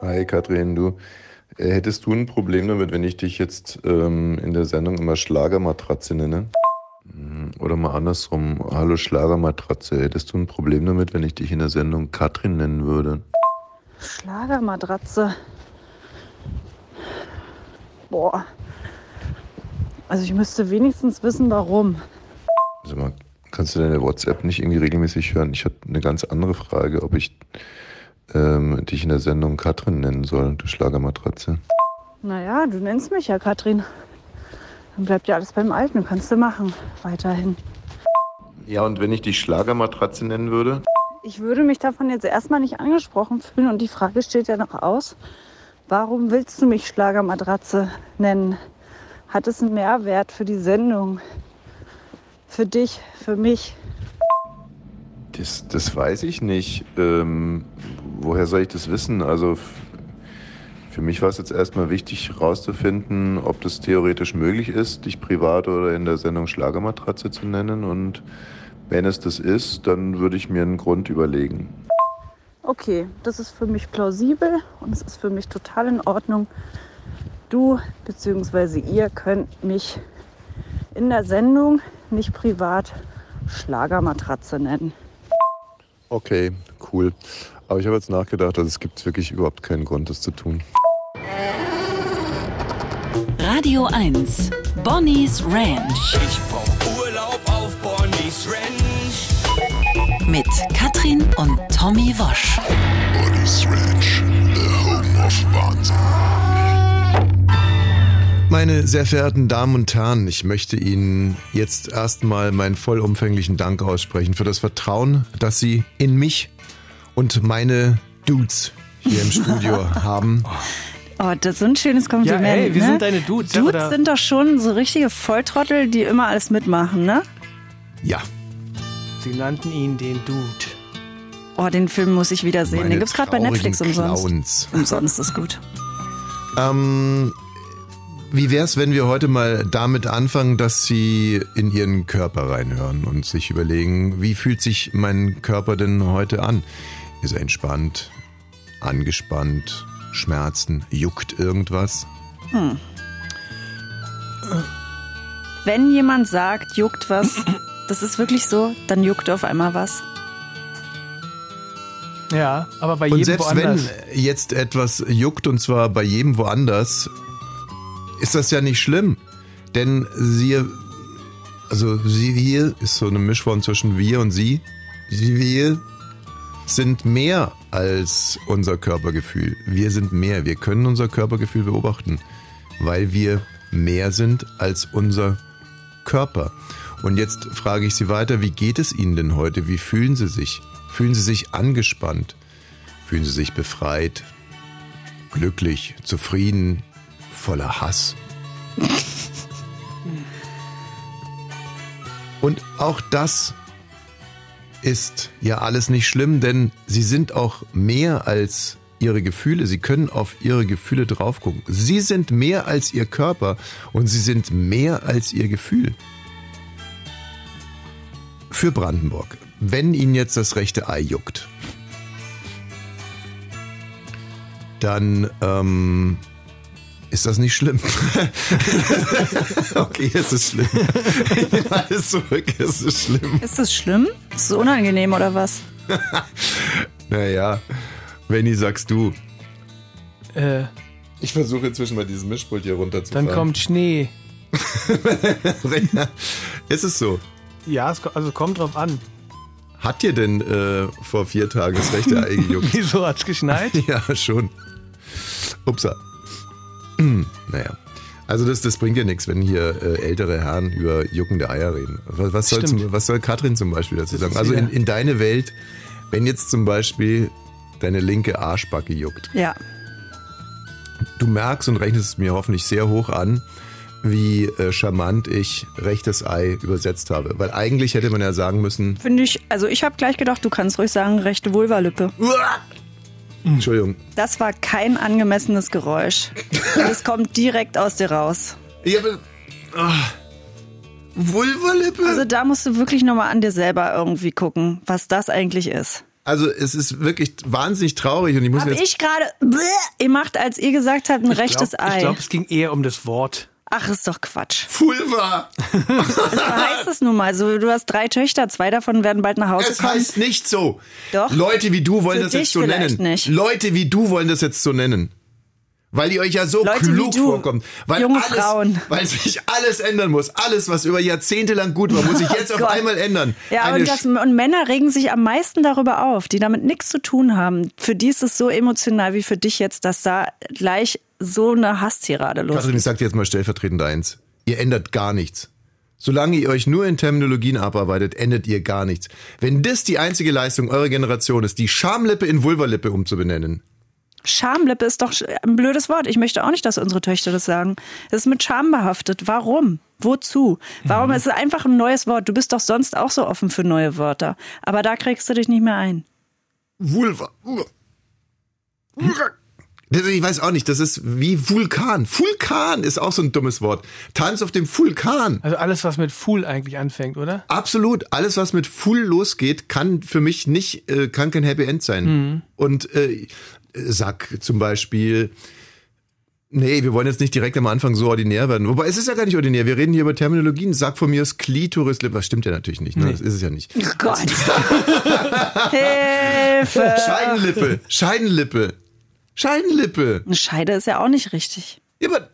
Hi Katrin, du. Äh, hättest du ein Problem damit, wenn ich dich jetzt ähm, in der Sendung immer Schlagermatratze nenne? Mm, Oder mal andersrum, hallo Schlagermatratze. Hättest du ein Problem damit, wenn ich dich in der Sendung Katrin nennen würde? Schlagermatratze. Boah. Also ich müsste wenigstens wissen, warum. Sag mal, kannst du deine WhatsApp nicht irgendwie regelmäßig hören? Ich hatte eine ganz andere Frage, ob ich ähm, dich in der Sendung Katrin nennen soll, du Schlagermatratze. Naja, du nennst mich ja Katrin. Dann bleibt ja alles beim Alten. Kannst du machen. Weiterhin. Ja, und wenn ich dich Schlagermatratze nennen würde? Ich würde mich davon jetzt erstmal nicht angesprochen fühlen und die Frage steht ja noch aus. Warum willst du mich Schlagermatratze nennen? Hat es einen Mehrwert für die Sendung? Für dich, für mich? Das, das weiß ich nicht. Ähm, woher soll ich das wissen? Also für mich war es jetzt erstmal wichtig herauszufinden, ob das theoretisch möglich ist, dich privat oder in der Sendung Schlagermatratze zu nennen. Und wenn es das ist, dann würde ich mir einen Grund überlegen. Okay, das ist für mich plausibel und es ist für mich total in Ordnung. Du bzw. ihr könnt mich in der Sendung nicht privat Schlagermatratze nennen. Okay, cool. Aber ich habe jetzt nachgedacht, also es gibt wirklich überhaupt keinen Grund, das zu tun. Radio 1. Bonnie's Ranch. Ich brauch Urlaub auf Bonnie's Ranch. Mit Katrin und Tommy Wosch. Bonnie's Ranch, the home of Wahnsinn. Meine sehr verehrten Damen und Herren, ich möchte Ihnen jetzt erstmal meinen vollumfänglichen Dank aussprechen für das Vertrauen, das Sie in mich und meine Dudes hier im Studio haben. Oh, das ist ein schönes Kompliment. Ja, ey, wir ne? sind deine Dudes, ja, Dudes oder? sind doch schon so richtige Volltrottel, die immer alles mitmachen, ne? Ja, Sie nannten ihn den Dude. Oh, den Film muss ich wieder sehen. meine Den gibt's gerade bei Netflix umsonst. Clowns. Umsonst ist gut. Ähm, wie wär's, wenn wir heute mal damit anfangen, dass Sie in Ihren Körper reinhören und sich überlegen, wie fühlt sich mein Körper denn heute an? Ist er entspannt, angespannt, Schmerzen, juckt irgendwas? Wenn jemand sagt, juckt was, das ist wirklich so, dann juckt auf einmal was. Ja, aber bei Und jedem selbst woanders. wenn jetzt etwas juckt und zwar bei jedem woanders, ist das ja nicht schlimm. Denn sie, also sie, wir, ist so eine Mischform zwischen wir und sie. Sie, wir sind mehr als unser Körpergefühl. Wir sind mehr. Wir können unser Körpergefühl beobachten, weil wir mehr sind als unser Körper. Und jetzt frage ich Sie weiter, wie geht es Ihnen denn heute? Wie fühlen Sie sich? Fühlen Sie sich angespannt? Fühlen Sie sich befreit, glücklich, zufrieden, voller Hass? Und auch das ist ja alles nicht schlimm, denn Sie sind auch mehr als Ihre Gefühle. Sie können auf Ihre Gefühle drauf gucken. Sie sind mehr als Ihr Körper und Sie sind mehr als Ihr Gefühl. Für Brandenburg, wenn Ihnen jetzt das rechte Ei juckt, dann ähm, ist das nicht schlimm. okay, es ist schlimm. Ich nehme alles zurück, es ist schlimm. Ist das schlimm? Ist das unangenehm oder was? Naja, Benny, sagst du. Äh, Ich versuche inzwischen mal dieses Mischpult hier runterzufahren. dann kommt Schnee. Ist es so? Ja, es, also kommt drauf an. Hat dir denn äh, vor vier Tagen das rechte Ei gejuckt? Wieso hat's geschneit? ja, schon. Upsa. Hm, naja. Also das, das bringt ja nichts, wenn hier äh, ältere Herren über juckende Eier reden. Was, was, soll, zum, was soll Katrin zum Beispiel dazu sagen? Also in, in deine Welt, wenn jetzt zum Beispiel deine linke Arschbacke juckt, Ja. du merkst und rechnest es mir hoffentlich sehr hoch an, wie äh, charmant ich rechtes Ei übersetzt habe. Weil eigentlich hätte man ja sagen müssen, Finde ich, also ich habe gleich gedacht, du kannst ruhig sagen, rechte Vulvalippe. Entschuldigung, Das war kein angemessenes Geräusch. Es kommt direkt aus dir raus. ich habe... Ah, Vulvalippe? Also da musst du wirklich nochmal an dir selber irgendwie gucken, was das eigentlich ist. Also es ist wirklich wahnsinnig traurig und ich muss Habe jetzt. ich gerade ihr macht, als ihr gesagt habt, ein rechtes glaub, Ei. Ich glaube, es ging eher um das Wort. Ach, ist doch Quatsch. Vulva! Das heißt es nun mal so. Du hast drei Töchter, zwei davon werden bald nach Hause Es kommen. heißt nicht so. Doch. Leute wie du wollen Für das jetzt so nennen. nicht. Leute wie du wollen das jetzt so nennen. Weil ihr euch ja so Leute wie klug du, vorkommt. Weil junge alles, Frauen. Weil sich alles ändern muss. Alles, was über Jahrzehnte lang gut war, muss sich jetzt auf Gott. einmal ändern. Ja, Eine und, das, und Männer regen sich am meisten darüber auf, die damit nichts zu tun haben. Für die ist es so emotional wie für dich jetzt, dass da gleich so eine Hasstirade los Katrin, ich sag dir jetzt mal stellvertretend eins. Ihr ändert gar nichts. Solange ihr euch nur in Terminologien abarbeitet, ändert ihr gar nichts. Wenn das die einzige Leistung eurer Generation ist, die Schamlippe in Vulvalippe umzubenennen, Schamlippe ist doch ein blödes Wort. Ich möchte auch nicht, dass unsere Töchter das sagen. Das ist mit Scham behaftet. Warum? Wozu? Warum? Es ist einfach ein neues Wort. Du bist doch sonst auch so offen für neue Wörter. Aber da kriegst du dich nicht mehr ein. Vulva. Das- Ich weiß auch nicht, das ist wie Vulkan. Vulkan ist auch so ein dummes Wort. Tanz auf dem Vulkan. Also alles, was mit Fool eigentlich anfängt, oder? Absolut. Alles, was mit Full losgeht, kann für mich nicht, äh, kann kein Happy End sein. Und äh, sag zum Beispiel, nee, wir wollen jetzt nicht direkt am Anfang so ordinär werden. Wobei es ist ja gar nicht ordinär. Wir reden hier über Terminologien. Sag von mir das Klitoris, was stimmt ja natürlich nicht. Ne? Das ist es ja nicht. Oh Gott. Hilfe. Scheidenlippe, Scheidenlippe, Scheidenlippe. Eine Scheide ist ja auch nicht richtig. Ja, aber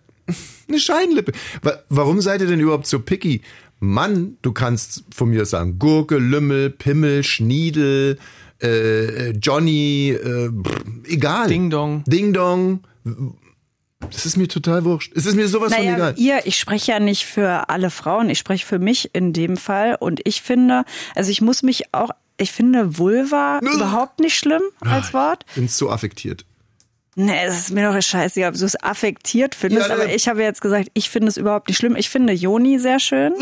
eine Scheidenlippe. Wa- Warum seid ihr denn überhaupt so picky? Mann, du kannst von mir sagen Gurke, Lümmel, Pimmel, Schniedel, äh, Johnny, äh, pff, egal. Ding Dong. Ding Dong. Das ist mir total wurscht. Es ist mir sowas von Naja, egal. ihr, ich spreche ja nicht für alle Frauen, ich spreche für mich in dem Fall. Und ich finde, also ich muss mich auch, ich finde Vulva überhaupt nicht schlimm als Wort. Ich bin so affektiert. Nee, es ist mir doch scheißegal, ob du es affektiert findest, Ja, aber ich habe jetzt gesagt, ich finde es überhaupt nicht schlimm. Ich finde Joni sehr schön.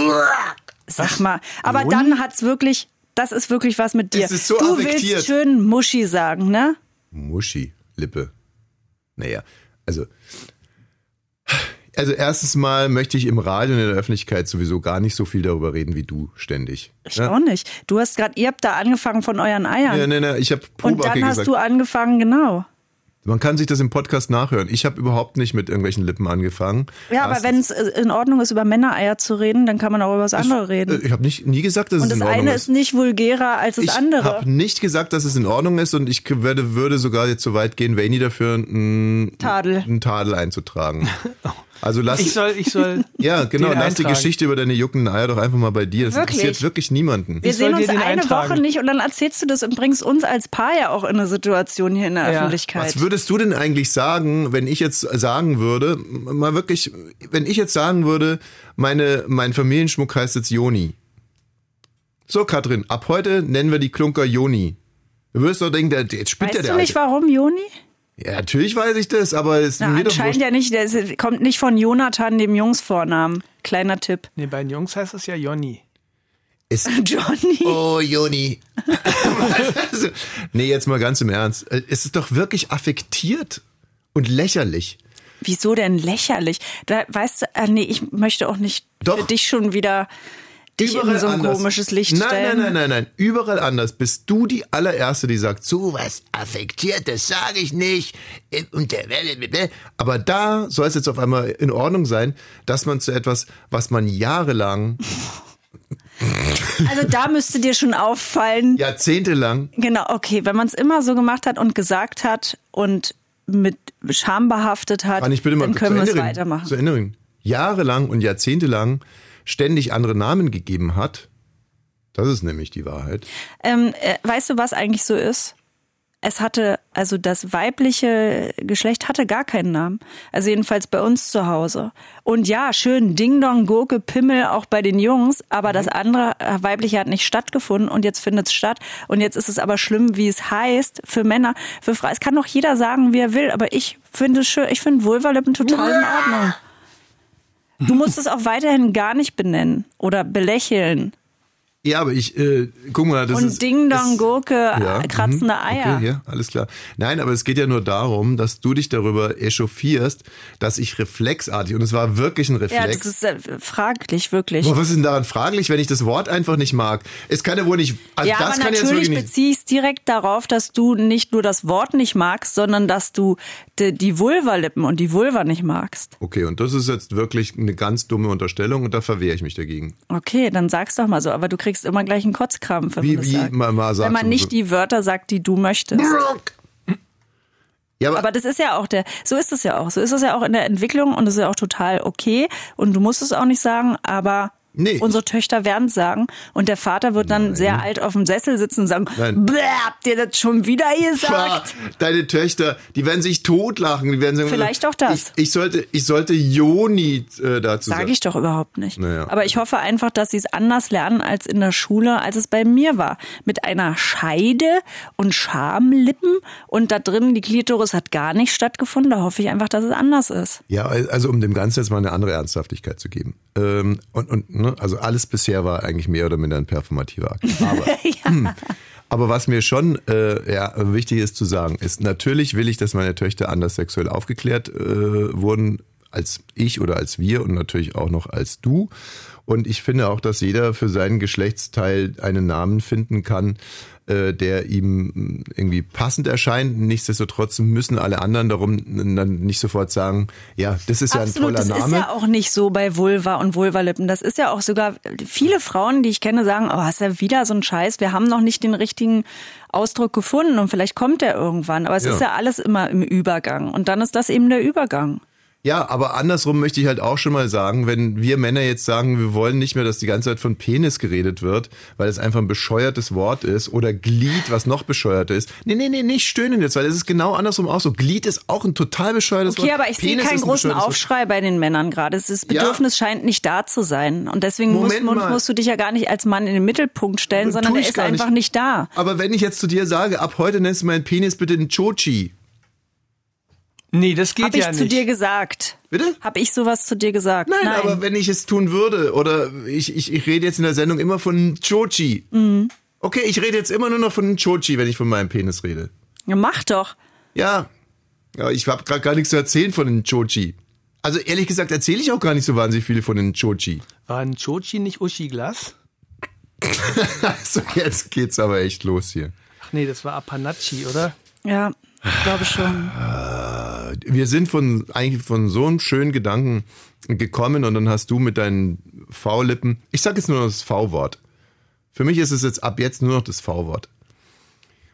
Sag mal. Aber Joni? dann hat's wirklich, das ist wirklich was mit dir. Es ist so du affektiert. willst schön Muschi sagen, ne? Muschi, Lippe. Naja, also. Also erstens mal möchte ich im Radio und in der Öffentlichkeit sowieso gar nicht so viel darüber reden wie du ständig. Ich auch nicht. Du hast gerade, ihr habt da angefangen von euren Eiern. Ja, nee, nee, ich habe Und Pobacke dann hast gesagt. du angefangen, genau. Man kann sich das im Podcast nachhören. Ich habe überhaupt nicht mit irgendwelchen Lippen angefangen. Ja, aber Erstens- wenn es in Ordnung ist, über Männereier zu reden, dann kann man auch über das andere Äh, reden. Ich habe nicht nie gesagt, dass Und es das in Ordnung eine ist. ist nicht vulgärer als das ich andere. habe nicht gesagt, dass es in Ordnung ist und ich würde, würde sogar jetzt so weit gehen, Vaini dafür einen Tadel. einen Tadel einzutragen. Also lass Ich soll, ich soll. ja genau, lass die eintragen. Geschichte über deine juckenden Eier doch einfach mal bei dir. Das Wirklich? interessiert wirklich niemanden. Wir Ich sehen uns eine eintragen. Woche nicht und dann erzählst du das und bringst uns als Paar ja auch in eine Situation hier in der Ja. Öffentlichkeit. Was würdest du denn eigentlich sagen, wenn ich jetzt sagen würde, mal wirklich, wenn ich jetzt sagen würde, meine, mein Familienschmuck heißt jetzt Joni. So, Katrin, ab heute nennen wir die Klunker Joni. Du wirst doch denken, der, jetzt spinnt weißt der der du nicht, Alte. warum, Joni? Ja, natürlich weiß ich das, aber es ist Na, mir doch anscheinend wurscht. ja nicht. Ist, kommt nicht von Jonathan, dem Jungsvornamen. Kleiner Tipp. Nee, bei den Jungs heißt es ja Jonny. Es, Johnny. oh, Joni. also, nee, jetzt mal ganz im Ernst. Es ist doch wirklich affektiert und lächerlich. Wieso denn lächerlich? Da, weißt du, äh, nee, ich möchte auch nicht Doch. für dich schon wieder dich in so ein anders. komisches Licht nein, stellen. Nein, nein, nein, nein. Überall anders. Bist du die allererste, die sagt, so was affektiert, das sage ich nicht. Und der, aber da soll es jetzt auf einmal in Ordnung sein, dass man zu etwas, was man jahrelang, Also da müsste dir schon auffallen. jahrzehntelang, Genau, okay, wenn man es immer so gemacht hat und gesagt hat und mit Scham behaftet hat, ich bitte mal dann können wir es weitermachen. Zu reden. Jahrelang und jahrzehntelang ständig andere Namen gegeben hat. Das ist nämlich die Wahrheit. Ähm, äh, weißt du, was eigentlich so ist? Es hatte, also das weibliche Geschlecht hatte gar keinen Namen. Also jedenfalls bei uns zu Hause. Und ja, schön Ding Dong, Gurke, Pimmel auch bei den Jungs, aber das andere äh, weibliche hat nicht stattgefunden und jetzt findet es statt. Und jetzt ist es aber schlimm, wie es heißt für Männer, für Frauen. Es kann doch jeder sagen, wie er will, aber ich finde es schön, ich finde Vulvalippen total in Ordnung. Du musst es auch weiterhin gar nicht benennen oder belächeln. Ja, aber ich, äh, guck mal, das Und ist... Ding Dong Gurke, Ja, kratzende mhm, Eier. Okay, ja, alles klar. Nein, aber es geht ja nur darum, dass du dich darüber echauffierst, dass ich reflexartig, und es war wirklich ein Ja, Reflex. das ist äh, fraglich, wirklich. Boah, was ist denn daran fraglich, wenn ich das Wort einfach nicht mag? Es kann ja wohl nicht, also ja, das aber kann natürlich nicht. beziehe ich es direkt darauf, dass du nicht nur das Wort nicht magst, sondern dass du die, die Vulvalippen und die Vulva nicht magst. Okay, und das ist jetzt wirklich eine ganz dumme Unterstellung und da verwehre ich mich dagegen. Okay, dann sag's doch mal so, aber du kriegst immer gleich einen Kotzkrampf, wenn Wie- man wie sagt. man mal sagt wenn man nicht so. die Wörter sagt, die du möchtest. Ja, aber, Aber das ist ja auch der, so ist es ja auch. So ist es ja auch in der Entwicklung und das ist ja auch total okay. Und du musst es auch nicht sagen, aber Nee. unsere Töchter werden es sagen. Und der Vater wird dann sehr alt auf dem Sessel sitzen und sagen, Nein. Bäh, habt ihr das schon wieder gesagt? Deine Töchter, die werden sich totlachen. Die werden sagen, Vielleicht auch das. Ich, ich sollte, ich sollte Joni äh, dazu Sage sagen. ich doch überhaupt nicht. Naja. Aber ich hoffe einfach, dass sie es anders lernen als in der Schule, als es bei mir war. Mit einer Scheide und Schamlippen und da drin die Klitoris hat gar nicht stattgefunden. Da hoffe ich einfach, dass es anders ist. Ja, also um dem Ganzen jetzt mal eine andere Ernsthaftigkeit zu geben. Ähm, und, und ne, also alles bisher war eigentlich mehr oder minder ein performativer Akt. Aber, hm, aber was mir schon äh, ja, wichtig ist zu sagen, ist, natürlich will ich, dass meine Töchter anders sexuell aufgeklärt äh, wurden als ich oder als wir und natürlich auch noch als du. Und ich finde auch, dass jeder für seinen Geschlechtsteil einen Namen finden kann, äh, der ihm irgendwie passend erscheint. Nichtsdestotrotz müssen alle anderen darum dann nicht sofort sagen, ja, das ist ja ein Absolut, toller das Name. ist ja auch nicht so bei Vulva und Vulvalippen. Das ist ja auch sogar, viele Frauen, die ich kenne, sagen, oh, ist ja wieder so ein Scheiß, wir haben noch nicht den richtigen Ausdruck gefunden und vielleicht kommt der irgendwann. Aber es Ja. ist ja alles immer im Übergang. Und dann ist das eben der Übergang. Ja, aber andersrum möchte ich halt auch schon mal sagen, wenn wir Männer jetzt sagen, wir wollen nicht mehr, dass die ganze Zeit von Penis geredet wird, weil es einfach ein bescheuertes Wort ist oder Glied, was noch bescheuerter ist. Nee, nee, nee, nicht stöhnen jetzt, weil es ist genau andersrum auch so. Glied ist auch ein total bescheuertes Wort. Okay, aber ich sehe keinen großen bescheuertes Wort. Aufschrei bei den Männern gerade. Das Ja. Bedürfnis scheint nicht da zu sein. Und deswegen musst, musst du dich ja gar nicht als Mann in den Mittelpunkt stellen, sondern der ich ist einfach nicht da. Aber wenn ich jetzt zu dir sage, ab heute nennst du meinen Penis bitte einen Chochi. Nee, das geht Hab ich ja zu nicht. dir gesagt? Bitte? Hab ich sowas zu dir gesagt? Nein, aber wenn ich es tun würde, oder ich, ich, ich rede jetzt in der Sendung immer von Chochi. Mhm. Okay, ich rede jetzt immer nur noch von Chochi, wenn ich von meinem Penis rede. Ja, mach doch. Ja, ja ich habe gerade gar nichts zu erzählen von den Chochi. Also ehrlich gesagt erzähle ich auch gar nicht so wahnsinnig viele von den Chochi. War ein Chochi nicht Uschi Glas? Also jetzt geht's aber echt los hier. Ach nee, das war Apanachi, oder? Ja, ich glaube schon. Wir sind von eigentlich von so einem schönen Gedanken gekommen und dann hast du mit deinen V-Lippen, ich sage jetzt nur noch das V-Wort. Für mich ist es jetzt ab jetzt nur noch das V-Wort.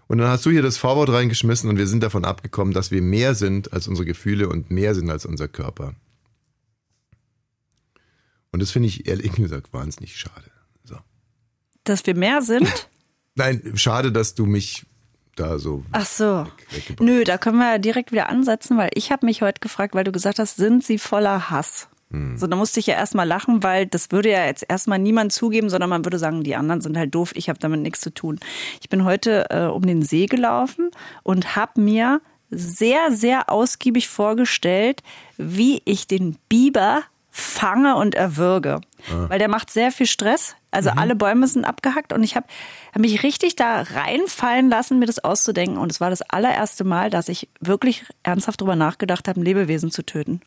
Und dann hast du hier das V-Wort reingeschmissen und wir sind davon abgekommen, dass wir mehr sind als unsere Gefühle und mehr sind als unser Körper. Und das finde ich ehrlich gesagt wahnsinnig schade. So. Dass wir mehr sind? Nein, schade, dass du mich da so. Ach so. weggebracht Nö, da können wir ja direkt wieder ansetzen, weil ich habe mich heute gefragt, weil du gesagt hast, sind sie voller Hass? Hm. So, da musste ich ja erstmal lachen, weil das würde ja jetzt erstmal niemand zugeben, sondern man würde sagen, die anderen sind halt doof, ich habe damit nichts zu tun. Ich bin heute äh, um den See gelaufen und habe mir sehr, sehr ausgiebig vorgestellt, wie ich den Biber fange und erwürge. Weil der macht sehr viel Stress. Also alle Bäume sind abgehackt und ich habe hab mich richtig da reinfallen lassen, mir das auszudenken. Und es war das allererste Mal, dass ich wirklich ernsthaft darüber nachgedacht habe, ein Lebewesen zu töten.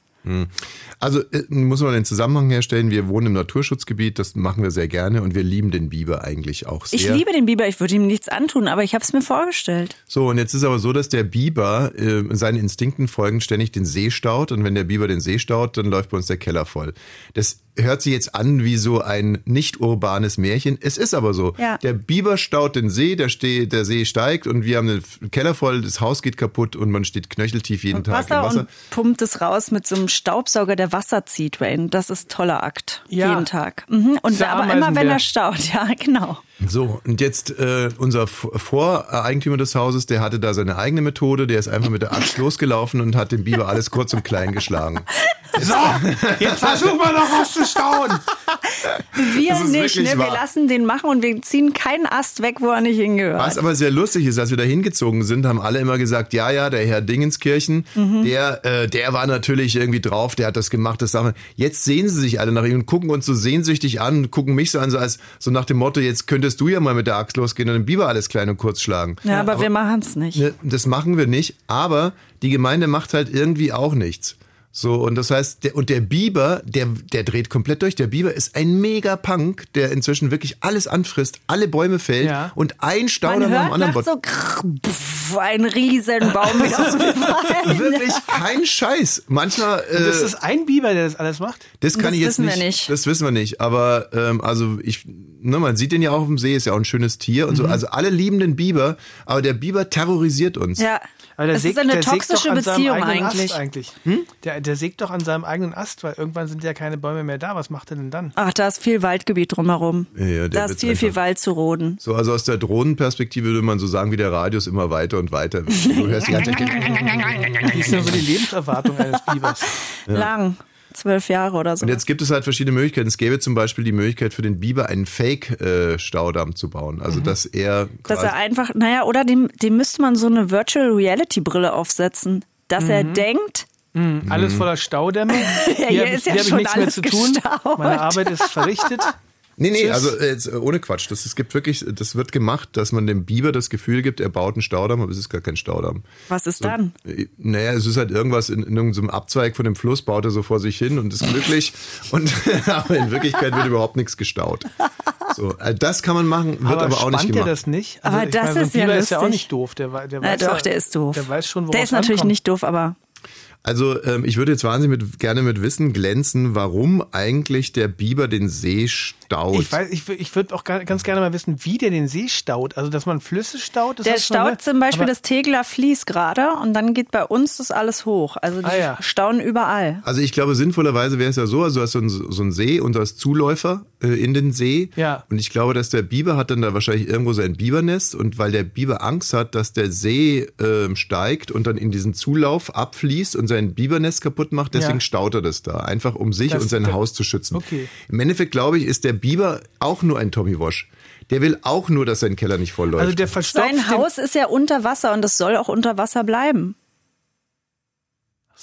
Also äh, muss man den Zusammenhang herstellen. Wir wohnen im Naturschutzgebiet, das machen wir sehr gerne und wir lieben den Biber eigentlich auch sehr. Ich liebe den Biber, ich würde ihm nichts antun, aber ich habe es mir vorgestellt. So, und jetzt ist aber so, dass der Biber äh, seinen Instinkten folgend ständig den See staut und wenn der Biber den See staut, dann läuft bei uns der Keller voll. Das hört sich jetzt an wie so ein nicht urbanes Märchen. Es ist aber so. Ja. Der Biber staut den See, der, ste der See steigt und wir haben den Keller voll, das Haus geht kaputt und man steht knöcheltief jeden Und Tag Wasser, im Wasser. und pumpt es raus mit so einem Staubsauger, der Wasser zieht, Wayne. Das ist toller Akt. Ja. Jeden Tag. Mhm. Und aber immer wenn er staut, ja, genau. So, und jetzt äh, unser Voreigentümer des Hauses, der hatte da seine eigene Methode, der ist einfach mit der Axt losgelaufen und hat den Biber alles kurz und klein geschlagen. So, jetzt versuchen wir noch was zu stauen. Wir nicht, ne? Wir lassen den machen und wir ziehen keinen Ast weg, wo er nicht hingehört. Was aber sehr lustig ist, als wir da hingezogen sind, haben alle immer gesagt, ja, ja, der Herr Dingenskirchen, Mhm. der, äh, der war natürlich irgendwie drauf, der hat das gemacht, das Sache. Jetzt sehen sie sich alle nach ihm und gucken uns so sehnsüchtig an, gucken mich so an, so als so nach dem Motto, jetzt könntest du ja mal mit der Axt losgehen und den Biber alles klein und kurz schlagen. ja, aber, wir machen es nicht. Ne, Das machen wir nicht, aber die Gemeinde macht halt irgendwie auch nichts. So, und das heißt, der, und der Biber, der, der dreht komplett durch. Der Biber ist ein mega Punk, der inzwischen wirklich alles anfrisst, alle Bäume fällt Ja. und ein Man Stauder nach dem anderen nachts so krrr, pff, ein Riesenbaum mit ausgefallen. Wirklich kein Scheiß. Manchmal, äh, Das ist ein Biber, der das alles macht. das kann das ich jetzt wissen wir nicht, nicht. Das wissen wir nicht. Aber ähm, also ich, ne, man sieht den ja auch auf dem See, ist ja auch ein schönes Tier und so. Mhm. Also alle lieben den Biber, aber der Biber terrorisiert uns. Ja. Das sägt, ist eine der sägt toxische doch an seinem Beziehung eigenen eigentlich. Ast eigentlich. Hm? Der, der sägt doch an seinem eigenen Ast, weil irgendwann sind ja keine Bäume mehr da. Was macht er denn dann? Ach, da ist viel Waldgebiet drumherum. Ja, ja, da ist viel, viel Wald zu roden. So, also aus der Drohnenperspektive würde man so sagen, wie der Radius immer weiter und weiter. wird. Du hörst die ganze Zeit, Wie ist denn so die Lebenserwartung eines Bibers? Lang. Zwölf Jahre oder so. Und jetzt gibt es halt verschiedene Möglichkeiten. Es gäbe zum Beispiel die Möglichkeit für den Biber einen Fake-Staudamm zu bauen. Also dass er Dass er einfach, naja, oder dem, dem müsste man so eine Virtual Reality Brille aufsetzen, dass er Mhm. denkt, Alles voller Staudämme. Ja, hier hier hab ist ich, ja hier hab ich schon nichts mehr alles zu tun. gestaut. Meine Arbeit ist verrichtet. Nee, nee, Tschüss. also äh, jetzt, äh, ohne Quatsch. Das, es gibt wirklich, das wird gemacht, dass man dem Biber das Gefühl gibt, er baut einen Staudamm, aber es ist gar kein Staudamm. was ist dann? Äh, Naja, es ist halt irgendwas in, in irgendeinem Abzweig von dem Fluss, baut er so vor sich hin und ist glücklich. und aber in Wirklichkeit wird überhaupt nichts gestaut. So, das kann man machen, wird aber, auch nicht gemacht. das nicht? Also Aber das meine, so ein ist ja Biber ist ja auch nicht doof. Der, der Na doch, ja, der ist doof. Der weiß schon, Der ist natürlich ankommt. nicht doof, aber Also ähm, ich würde jetzt wahnsinnig mit, gerne mit Wissen glänzen, warum eigentlich der Biber den See staut. Ich, weiß, ich, ich würde auch ga- ganz gerne mal wissen, wie der den See staut. Also, dass man Flüsse staut. Das der staut gesagt. zum Beispiel Aber- das Tegeler Fließ gerade und dann geht bei uns das alles hoch. Also die Ah, ja. stauen überall. Also ich glaube, sinnvollerweise wäre es ja so, also du hast so einen, so einen See und du hast Zuläufer äh, in den See. Ja. Und ich glaube, dass der Biber hat dann da wahrscheinlich irgendwo sein Bibernest und weil der Biber Angst hat, dass der See ähm, steigt und dann in diesen Zulauf abfließt und sein Bibernest kaputt macht, deswegen Ja. staut er das da. Einfach um sich Das- und sein das- Haus zu schützen. Okay. Im Endeffekt, glaube ich, ist der Biber auch nur ein Tommy Wash. Der will auch nur, dass sein Keller nicht voll läuft. Also, der verstopft Sein Haus ist ja unter Wasser und es soll auch unter Wasser bleiben.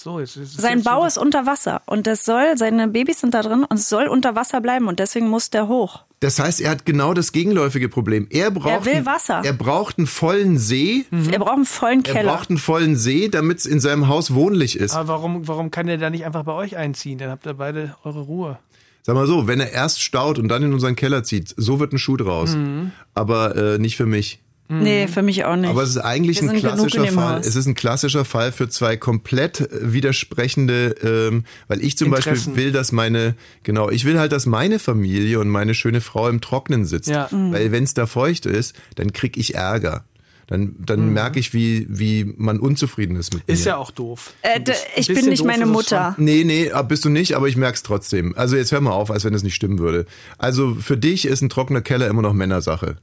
So, jetzt, jetzt, Sein Bau ist unter Wasser und das soll, seine Babys sind da drin und es soll unter Wasser bleiben und deswegen muss der hoch. Das heißt, er hat genau das gegenläufige Problem. Er braucht, will einen- Wasser. Er braucht einen vollen See. Er braucht einen vollen Er Keller. braucht einen vollen See, damit es in seinem Haus wohnlich ist. Aber warum, warum kann der da nicht einfach bei euch einziehen? Dann habt ihr beide eure Ruhe. Sag mal so, wenn er erst staut und dann in unseren Keller zieht, so wird ein Schuh draus. Aber äh, nicht für mich. Nee, für mich auch nicht. Aber es ist eigentlich ein klassischer Fall. Es ist ein klassischer Fall für zwei komplett äh, widersprechende, ähm, weil ich zum Interessen. Beispiel will, dass meine, genau, ich will halt, dass meine Familie und meine schöne Frau im Trocknen sitzt. Ja. Mhm. Weil wenn es da feucht ist, dann krieg ich Ärger. Dann, dann merke ich, wie, wie man unzufrieden ist mit Mhm. Ist mir. ja auch doof. äh, ich bin nicht meine es Mutter. Nee, nee, ah, bist du nicht, aber ich merk's trotzdem. Also jetzt hör mal auf, als wenn es nicht stimmen würde. Also für dich ist ein trockener Keller immer noch Männersache.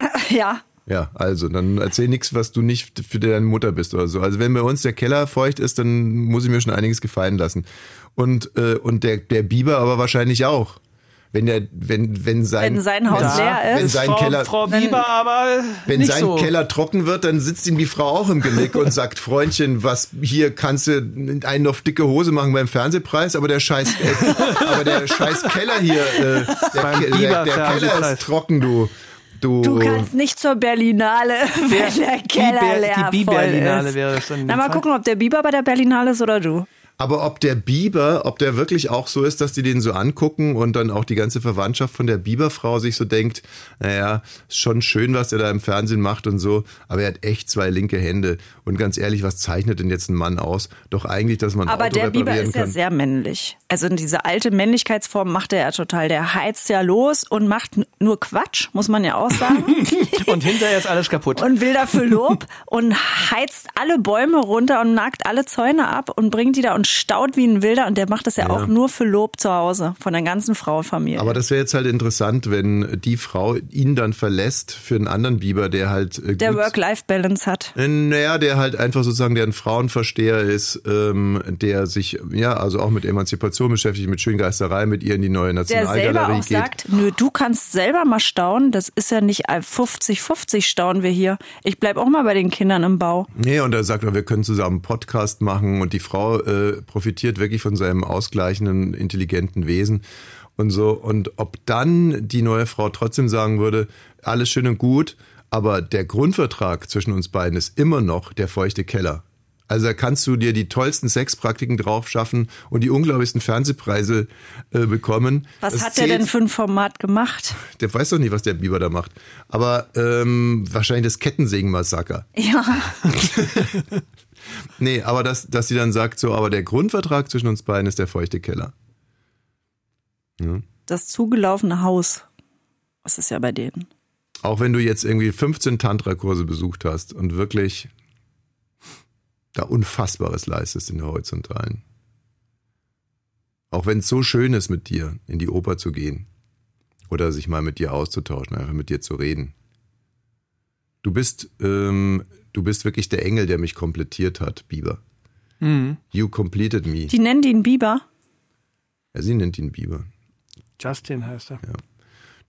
Ja. Ja, also dann erzähl nichts, was du nicht für deine Mutter bist oder so. Also wenn bei uns der Keller feucht ist, dann muss ich mir schon einiges gefallen lassen. Und äh, und der der Biber aber wahrscheinlich auch. Wenn der wenn wenn sein Wenn sein Haus wenn, leer wenn ist. sein Frau, Keller Frau Bieber, aber wenn sein so. Keller trocken wird, dann sitzt ihm die Frau auch im Genick und sagt, Freundchen, was hier kannst du einen auf dicke Hose machen beim Fernsehpreis, aber der scheiß, äh, aber der scheiß Keller hier, äh, der, der, der Keller ist trocken, du. Du, Du kannst nicht zur Berlinale, wenn der Keller Biber- leer die voll Bi-Berlinale ist. wäre das dann Na, mal Fall. gucken, ob der Biber bei der Berlinale ist oder du. Aber ob der Biber, ob der wirklich auch so ist, dass die den so angucken und dann auch die ganze Verwandtschaft von der Biberfrau sich so denkt, naja, ist schon schön, was er da im Fernsehen macht und so, aber er hat echt zwei linke Hände. Und ganz ehrlich, was zeichnet denn jetzt ein Mann aus? Doch eigentlich, dass man ein Aber Auto der Biber ist ja kann. sehr männlich. Also diese alte Männlichkeitsform macht er ja total. Der heizt ja los und macht nur Quatsch, muss man ja auch sagen. Und hinterher ist alles kaputt. und will dafür Lob und heizt alle Bäume runter und nagt alle Zäune ab und bringt die da und staut wie ein Wilder und der macht das ja, Ja. auch nur für Lob zu Hause von der ganzen Frauenfamilie. Aber das wäre jetzt halt interessant, wenn die Frau ihn dann verlässt für einen anderen Biber, der halt äh, der Work-Life-Balance hat. Äh, Naja, der halt einfach sozusagen, der ein Frauenversteher ist, ähm, der sich, ja, also auch mit Emanzipation beschäftigt, mit Schöngeisterei, mit ihr in die neue Der selber Nationalgalerie auch geht. sagt, nö, du kannst selber mal staunen, das ist ja nicht 50-50 staunen wir hier. Ich bleib auch mal bei den Kindern im Bau. Nee, und er sagt, wir können zusammen einen Podcast machen und die Frau äh, profitiert wirklich von seinem ausgleichenden, intelligenten Wesen und so. Und ob dann die neue Frau trotzdem sagen würde, alles schön und gut, aber der Grundvertrag zwischen uns beiden ist immer noch der feuchte Keller. Also da kannst du dir die tollsten Sexpraktiken drauf schaffen und die unglaublichsten Fernsehpreise äh, bekommen. Was Das hat der zählt- denn für ein Format gemacht? Der weiß doch nicht, was der Biber da macht. Aber ähm, wahrscheinlich das Kettensägen-Massaker. Ja, Nee, aber dass, dass sie dann sagt, so, aber der Grundvertrag zwischen uns beiden ist der feuchte Keller. Ja. das zugelaufene Haus. Das ist ja bei denen. Auch wenn du jetzt irgendwie 15 Tantra-Kurse besucht hast und wirklich da Unfassbares leistest in der Horizontalen. Auch wenn es so schön ist, mit dir in die Oper zu gehen oder sich mal mit dir auszutauschen, einfach mit dir zu reden. Du bist, ähm, du bist wirklich der Engel, der mich komplettiert hat, Biber. You completed me. Die nennen den Biber. Ja, sie nennt ihn Biber. Justin heißt er.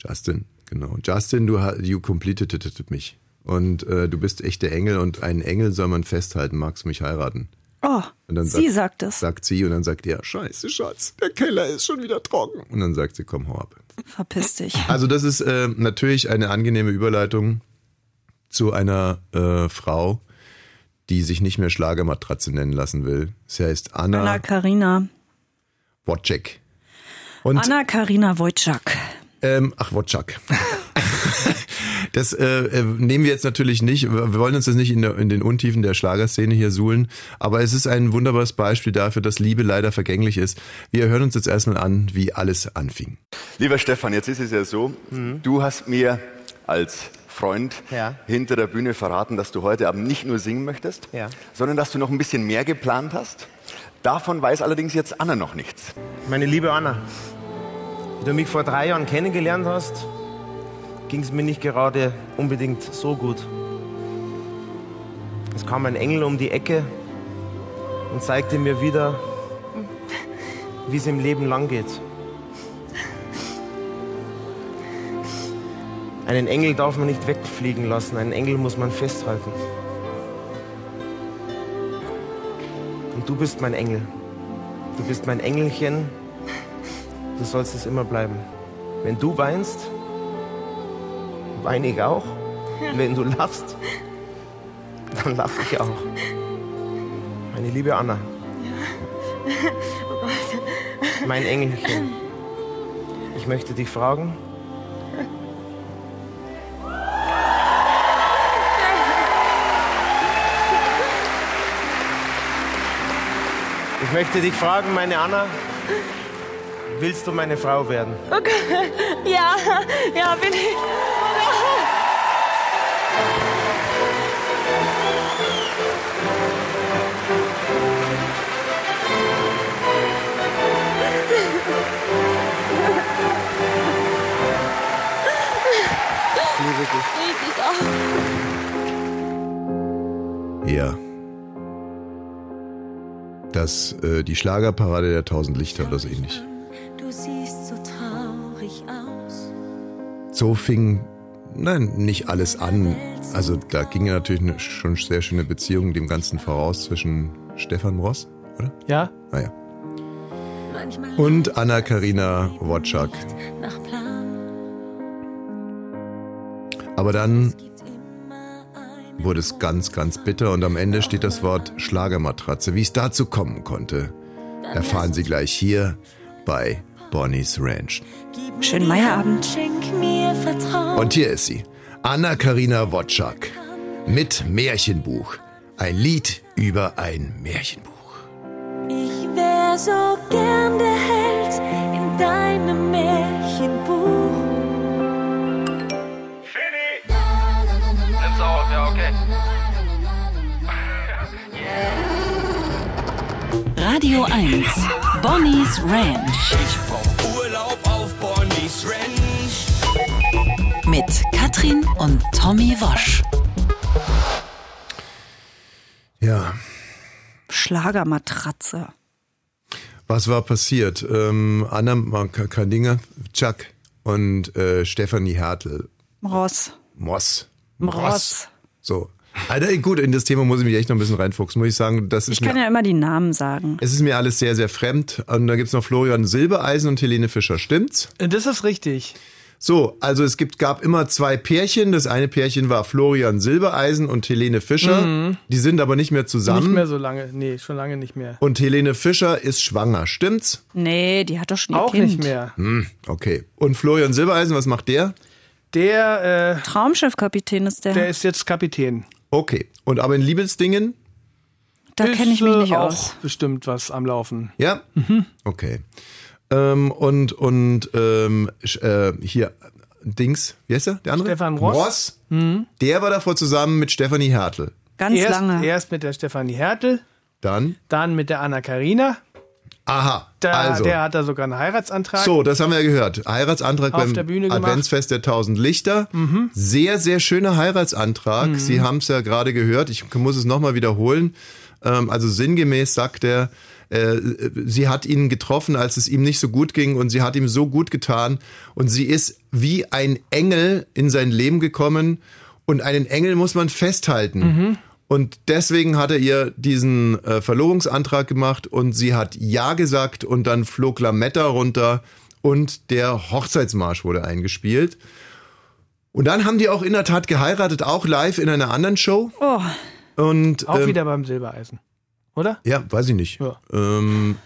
Justin, genau. Justin, du you completed mich. Und äh, du bist echt der Engel und einen Engel soll man festhalten. Magst du mich heiraten? Oh, Und dann sie sagt es. Sagt sie und dann sagt er, scheiße, Schatz, der Keller ist schon wieder trocken. Und dann sagt sie, komm, hau ab. Verpiss dich. Also das ist äh, natürlich eine angenehme Überleitung zu einer äh, Frau, die sich nicht mehr Schlagermatratze nennen lassen will. Sie heißt Anna, Anna Karina. Wojcik. Und Anna Karina Wojcik. Ähm, ach, Wotschak. Das äh, äh, nehmen wir jetzt natürlich nicht. Wir wollen uns das nicht in, der, in den Untiefen der Schlagerszene hier suhlen. Aber es ist ein wunderbares Beispiel dafür, dass Liebe leider vergänglich ist. Wir hören uns jetzt erstmal an, wie alles anfing. Lieber Stefan, jetzt ist es ja so, du hast mir als Freund Ja. hinter der Bühne verraten, dass du heute Abend nicht nur singen möchtest, Ja. sondern dass du noch ein bisschen mehr geplant hast. Davon weiß allerdings jetzt Anna noch nichts. Meine liebe Anna, wie du mich vor drei Jahren kennengelernt hast, ging es mir nicht gerade unbedingt so gut. Es kam ein Engel um die Ecke und zeigte mir wieder, wie es im Leben lang Einen Engel darf man nicht wegfliegen lassen, einen Engel muss man festhalten. Und du bist mein Engel. Du bist mein Engelchen. Du sollst es immer bleiben. Wenn du weinst, weine ich auch. Wenn du lachst, dann lache ich auch. Meine liebe Anna. Mein Engelchen. Ich möchte dich fragen. Ich möchte dich fragen, meine Anna, willst du meine Frau werden? Ja, ja, bin ich. Liebe dich. Ich auch. Ja. Das, äh, die Schlagerparade der tausend Lichter oder so ähnlich. Du siehst so traurig aus. So fing, nein, nicht alles an. Also da ging ja natürlich eine schon sehr schöne Beziehung dem Ganzen voraus zwischen Stefan Ross, oder? Ja? Naja. Manchmal Und Anna-Karina Wotschak. nach Plan. Aber dann wurde es ganz, ganz bitter und am Ende steht das Wort Schlagermatratze. Wie es dazu kommen konnte, erfahren Sie gleich hier bei Bonnie's Ranch. Schönen Meierabend. Schenk mir Vertrauen. Und hier ist sie, Anna-Karina Wotschak mit Märchenbuch. Ein Lied über ein Märchenbuch. Ich wär so gern der Held in deinem Märchenbuch. Radio 1. Bonnie's Ranch Ich brauch Urlaub auf Bonnie's Ranch. mit Katrin und Tommy Wosch. Ja, Schlagermatratze. was war passiert? Ähm, Anna Kandinger, Chuck und äh, Stefanie Hertel. Ross. Moss. Ross. So. Alter, gut, in das Thema muss ich mich echt noch ein bisschen reinfuchsen, muss ich sagen. Das ist Ich kann mir, ja immer die Namen sagen. es ist mir alles sehr, sehr fremd. Und da gibt's noch Florian Silbereisen und Helene Fischer, stimmt's? Das ist richtig. So, also es gibt, gab immer zwei Pärchen. Das eine Pärchen war Florian Silbereisen und Helene Fischer. Die sind aber nicht mehr zusammen. Nicht mehr so lange. Nee, schon lange nicht mehr. Und Helene Fischer ist schwanger, stimmt's? Nee, die hat doch schon ihr Auch Kind. nicht mehr. Hm, okay. Und Florian Silbereisen, was macht der? Der, äh, Traumschiffkapitän ist der. der ist jetzt Kapitän. Okay. Und aber in Liebesdingen? da kenne ich mich äh, nicht auch aus. bestimmt was am Laufen. Ja? Okay. Ähm, und und ähm, äh, hier, Dings, wie heißt er, der andere? Stefan Ross. Der war davor zusammen mit Stefanie Hertel. Ganz erst, lange. Erst mit der Stefanie Hertel, Dann? dann mit der Anna Karina. Aha, Da, also. Der hat da sogar einen Heiratsantrag. So, das haben wir ja gehört. Heiratsantrag Auf beim der. Mhm. Adventsfest der tausend Lichter. Sehr, sehr schöner Heiratsantrag. Sie haben es ja gerade gehört. Ich muss es nochmal wiederholen. Ähm, also sinngemäß sagt er, äh, sie hat ihn getroffen, als es ihm nicht so gut ging und sie hat ihm so gut getan und sie ist wie ein Engel in sein Leben gekommen und einen Engel muss man festhalten. Mhm. Und deswegen hat er ihr diesen äh, Verlobungsantrag gemacht und sie hat Ja gesagt und dann flog Lametta runter und der Hochzeitsmarsch wurde eingespielt. Und dann haben die auch in der Tat geheiratet, auch live in einer anderen Show. Oh, Und Auch ähm, wieder beim Silbereisen. Oder? ja, weiß ich nicht. Ja. Ähm,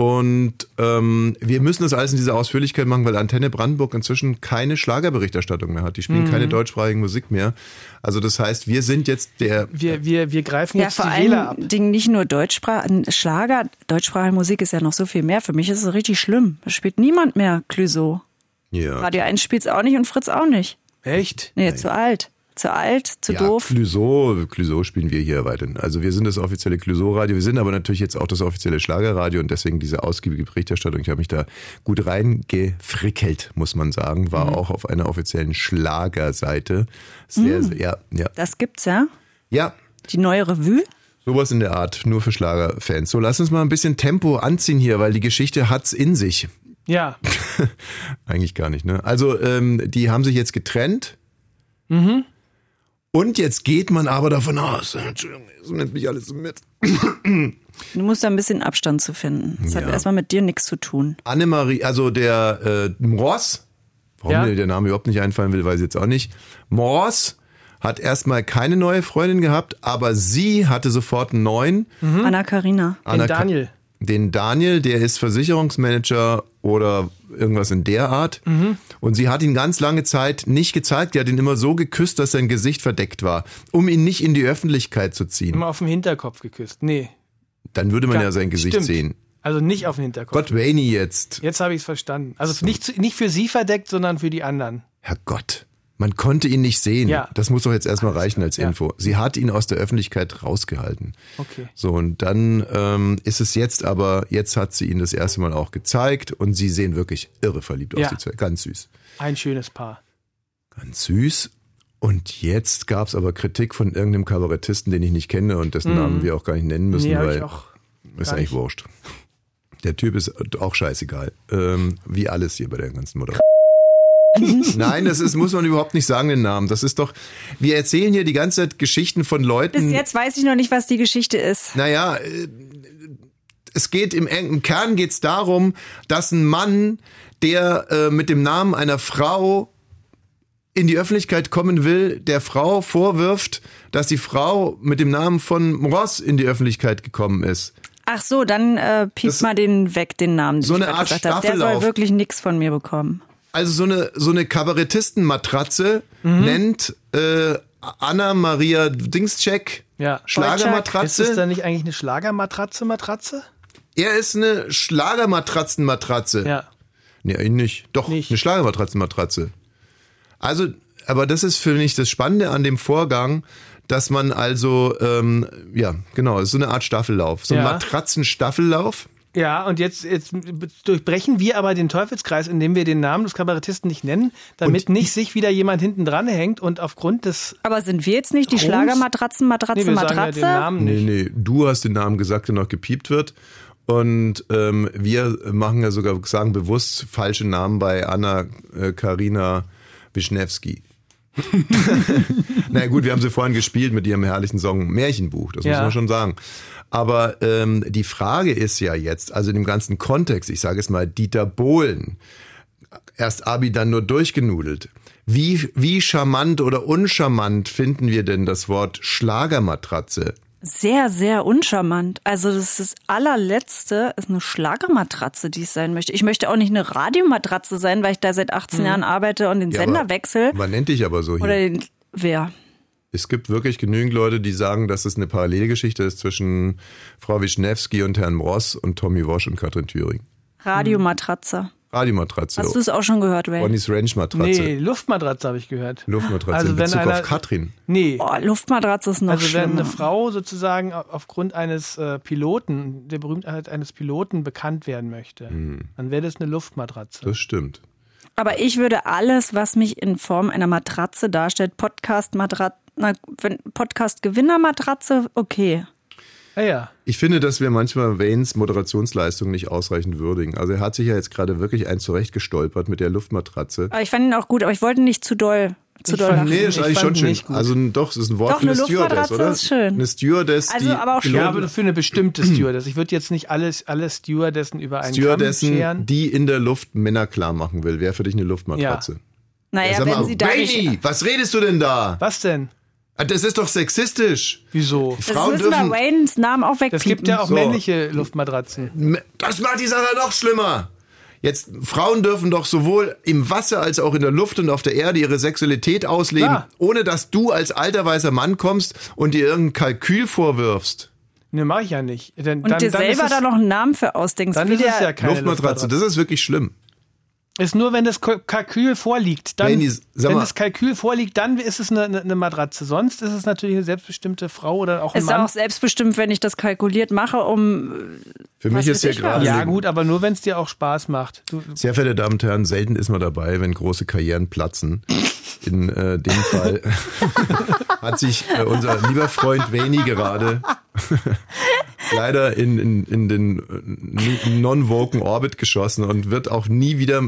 und ähm, wir müssen das alles in dieser Ausführlichkeit machen, weil Antenne Brandenburg inzwischen keine Schlagerberichterstattung mehr hat. Die spielen Mhm. keine deutschsprachige Musik mehr. Also das heißt, wir sind jetzt der Wir, wir, wir greifen ja, jetzt vor die Wähler ab. allen Dingen nicht nur Deutschsprach Schlager, deutschsprachige Musik ist ja noch so viel mehr. Für mich ist es richtig schlimm. Da spielt niemand mehr Clouseau. ja. Radio 1 spielt's auch nicht und Fritz auch nicht. Echt? Nee, zu alt. Zu alt, zu ja, doof. Clouseau, Clouseau spielen wir hier weiterhin. Also wir sind das offizielle Clouseau-Radio, wir sind aber natürlich jetzt auch das offizielle Schlagerradio und deswegen diese ausgiebige Berichterstattung. Ich habe mich da gut reingefrickelt, muss man sagen. War auch auf einer offiziellen Schlagerseite. Sehr, sehr, ja, ja. Das gibt's ja. Ja, Die neue Revue. sowas in der Art, nur für Schlagerfans. So, lass uns mal ein bisschen Tempo anziehen hier, weil die Geschichte hat's in sich. Ja. Eigentlich gar nicht, ne? Also, ähm, die haben sich jetzt getrennt. Und jetzt geht man aber davon aus, Entschuldigung, so nimmt mich alles mit. Du musst da ein bisschen Abstand zu finden. Das hat Ja. erstmal mit dir nichts zu tun. Annemarie, also der äh, Ross, warum Ja. mir der Name überhaupt nicht einfallen will, weiß ich jetzt auch nicht. Morse hat erstmal keine neue Freundin gehabt, aber sie hatte sofort einen neuen. Anna Karina. Anna Ka- Daniel. Den Daniel, der ist Versicherungsmanager oder irgendwas in der Art. Und sie hat ihn ganz lange Zeit nicht gezeigt. Die hat ihn immer so geküsst, dass sein Gesicht verdeckt war, um ihn nicht in die Öffentlichkeit zu ziehen. Immer auf den Hinterkopf geküsst. Nee. Dann würde man Gar- ja sein Gesicht Stimmt. sehen. Also nicht auf den Hinterkopf. Gott, Rainy jetzt. Jetzt habe ich es verstanden. Also nicht, zu- nicht für sie verdeckt, sondern für die anderen. Herrgott. Man konnte ihn nicht sehen. Ja. Das muss doch jetzt erstmal reichen als Ja. Info. Sie hat ihn aus der Öffentlichkeit rausgehalten. Okay. So, und dann ähm, ist es jetzt aber, jetzt hat sie ihn das erste Mal auch gezeigt und sie sehen wirklich irre verliebt aus, Ja. die zwei. Ganz süß. Ein schönes Paar. Ganz süß. Und jetzt gab es aber Kritik von irgendeinem Kabarettisten, den ich nicht kenne und dessen Namen wir auch gar nicht nennen müssen, Mhm. Nee, weil ist eigentlich wurscht. Der Typ ist auch scheißegal. Ähm, wie alles hier bei der ganzen Moderation. Nein, das ist, muss man überhaupt nicht sagen, den Namen. Das ist doch, wir erzählen hier die ganze Zeit Geschichten von Leuten. Bis jetzt weiß ich noch nicht, was die Geschichte ist. Naja, äh, es geht im, im Kern geht es darum, dass ein Mann, der äh, mit dem Namen einer Frau in die Öffentlichkeit kommen will, der Frau vorwirft, dass die Frau mit dem Namen von Ross in die Öffentlichkeit gekommen ist. Ach so, dann äh, piep mal den weg, den Namen. den So ich eine Art gesagt hab. Der soll wirklich nichts von mir bekommen. Also so eine so eine Kabarettistenmatratze nennt äh, Anna Maria Dingscheck Ja. Schlagermatratze. Ist es dann nicht eigentlich eine Schlagermatratze, Matratze? Er ist eine Schlagermatratzenmatratze. Ja. Nee, eigentlich nicht. Doch, Nicht. eine Schlagermatratzenmatratze. Also, aber das ist für mich das Spannende an dem Vorgang, dass man also, ähm, ja, genau, es ist so eine Art Staffellauf. So ein Ja. Matratzenstaffellauf. Ja, und jetzt, jetzt durchbrechen wir aber den Teufelskreis, indem wir den Namen des Kabarettisten nicht nennen, damit nicht sich wieder jemand hinten dran hängt und aufgrund des. Aber sind wir jetzt nicht die Schlagermatratzen, Matratze, Nee, wir sagen ja Matratze? den Namen Nee, nee, du hast den Namen gesagt, der noch gepiept wird. Und ähm, wir machen ja sogar, sagen bewusst falsche Namen bei Anna äh, Karina Wischnewski. Na gut, wir haben sie vorhin gespielt mit ihrem herrlichen Song Märchenbuch, das muss Ja. man schon sagen. Aber ähm, die Frage ist ja jetzt, also in dem ganzen Kontext, ich sage es mal, Dieter Bohlen, erst Abi, dann nur durchgenudelt. Wie, wie charmant oder uncharmant finden wir denn das Wort Schlagermatratze? Sehr, sehr uncharmant. Also das ist das allerletzte ist eine Schlagermatratze, die ich sein möchte. Ich möchte auch nicht eine Radiomatratze sein, weil ich da seit 18 Jahren arbeite und den. Ja, Sender wechsle. Man nennt dich aber so hier. Oder den, wer? Es gibt wirklich genügend Leute, die sagen, dass es eine Parallelgeschichte ist zwischen Frau Wischnewski und Herrn Ross und Tommy Walsh und Katrin Thüring. Radiomatratze. Radiomatratze. Hast du es auch schon gehört, Ray? Bonnys Ranch Matratze. Nee, Luftmatratze habe ich gehört. Luftmatratze Also in wenn Bezug einer- auf Katrin. Nee. Oh, Luftmatratze ist noch Also wenn schlimmer. eine Frau sozusagen au- aufgrund eines äh, Piloten, der Berühmtheit eines Piloten bekannt werden möchte, dann wäre das eine Luftmatratze. Das stimmt. Aber ich würde alles, was mich in Form einer Matratze darstellt, Podcast Matratze, Podcast Gewinnermatratze, okay. Ja, ja. Ich finde, dass wir manchmal Waynes Moderationsleistung nicht ausreichend würdigen. Also er hat sich ja jetzt gerade wirklich ein zurechtgestolpert mit der Luftmatratze. Aber ich fand ihn auch gut, aber ich wollte nicht zu doll, zu doll lachen. Nee, ist eigentlich schon schön. Also doch, es ist ein Wort Doch, für eine eine Stewardess, oder? ist schön. Eine Stewardess, Also, die aber auch Ja, geloben- aber für eine bestimmte Stewardess. Ich würde jetzt nicht alles, alle Stewardessen über einen Kamm Stewardessen, scheren. die in der Luft Männer klar machen will. Wäre für dich eine Luftmatratze. Naja, Ja, wenn mal, sie da Brady, nicht... was redest du denn da? Was denn? Das ist doch sexistisch. Wieso? Das Frauen müssen wir dürfen. Waynes Namen auch wegpiepen. Es gibt ja auch So. männliche Luftmatratzen. Das macht die Sache noch schlimmer. Jetzt, Frauen dürfen doch sowohl im Wasser als auch in der Luft und auf der Erde ihre Sexualität ausleben, Klar. ohne dass du als alter weißer Mann kommst und dir irgendein Kalkül vorwirfst. Ne, mache ich ja nicht. Dann, Und dann, dir dann selber ist es, da noch einen Namen für ausdenkst. Dann wie ist es der, ja keine Luftmatratze, das ist wirklich schlimm. Ist nur, wenn das Kalkül vorliegt. Dann, Benny, sag wenn das Kalkül vorliegt, dann ist es eine, eine, Matratze. Sonst ist es natürlich eine selbstbestimmte Frau oder auch ein ist Mann. auch selbstbestimmt, wenn ich das kalkuliert mache, um... Für mich ist ich gerade. ja gut, aber nur wenn es dir auch Spaß macht. Du, Sehr verehrte Damen und Herren, selten ist man dabei, wenn große Karrieren platzen. In äh, dem Fall hat sich äh, unser lieber Freund Veni gerade leider in, in, in den äh, non-woken Orbit geschossen und wird auch nie wieder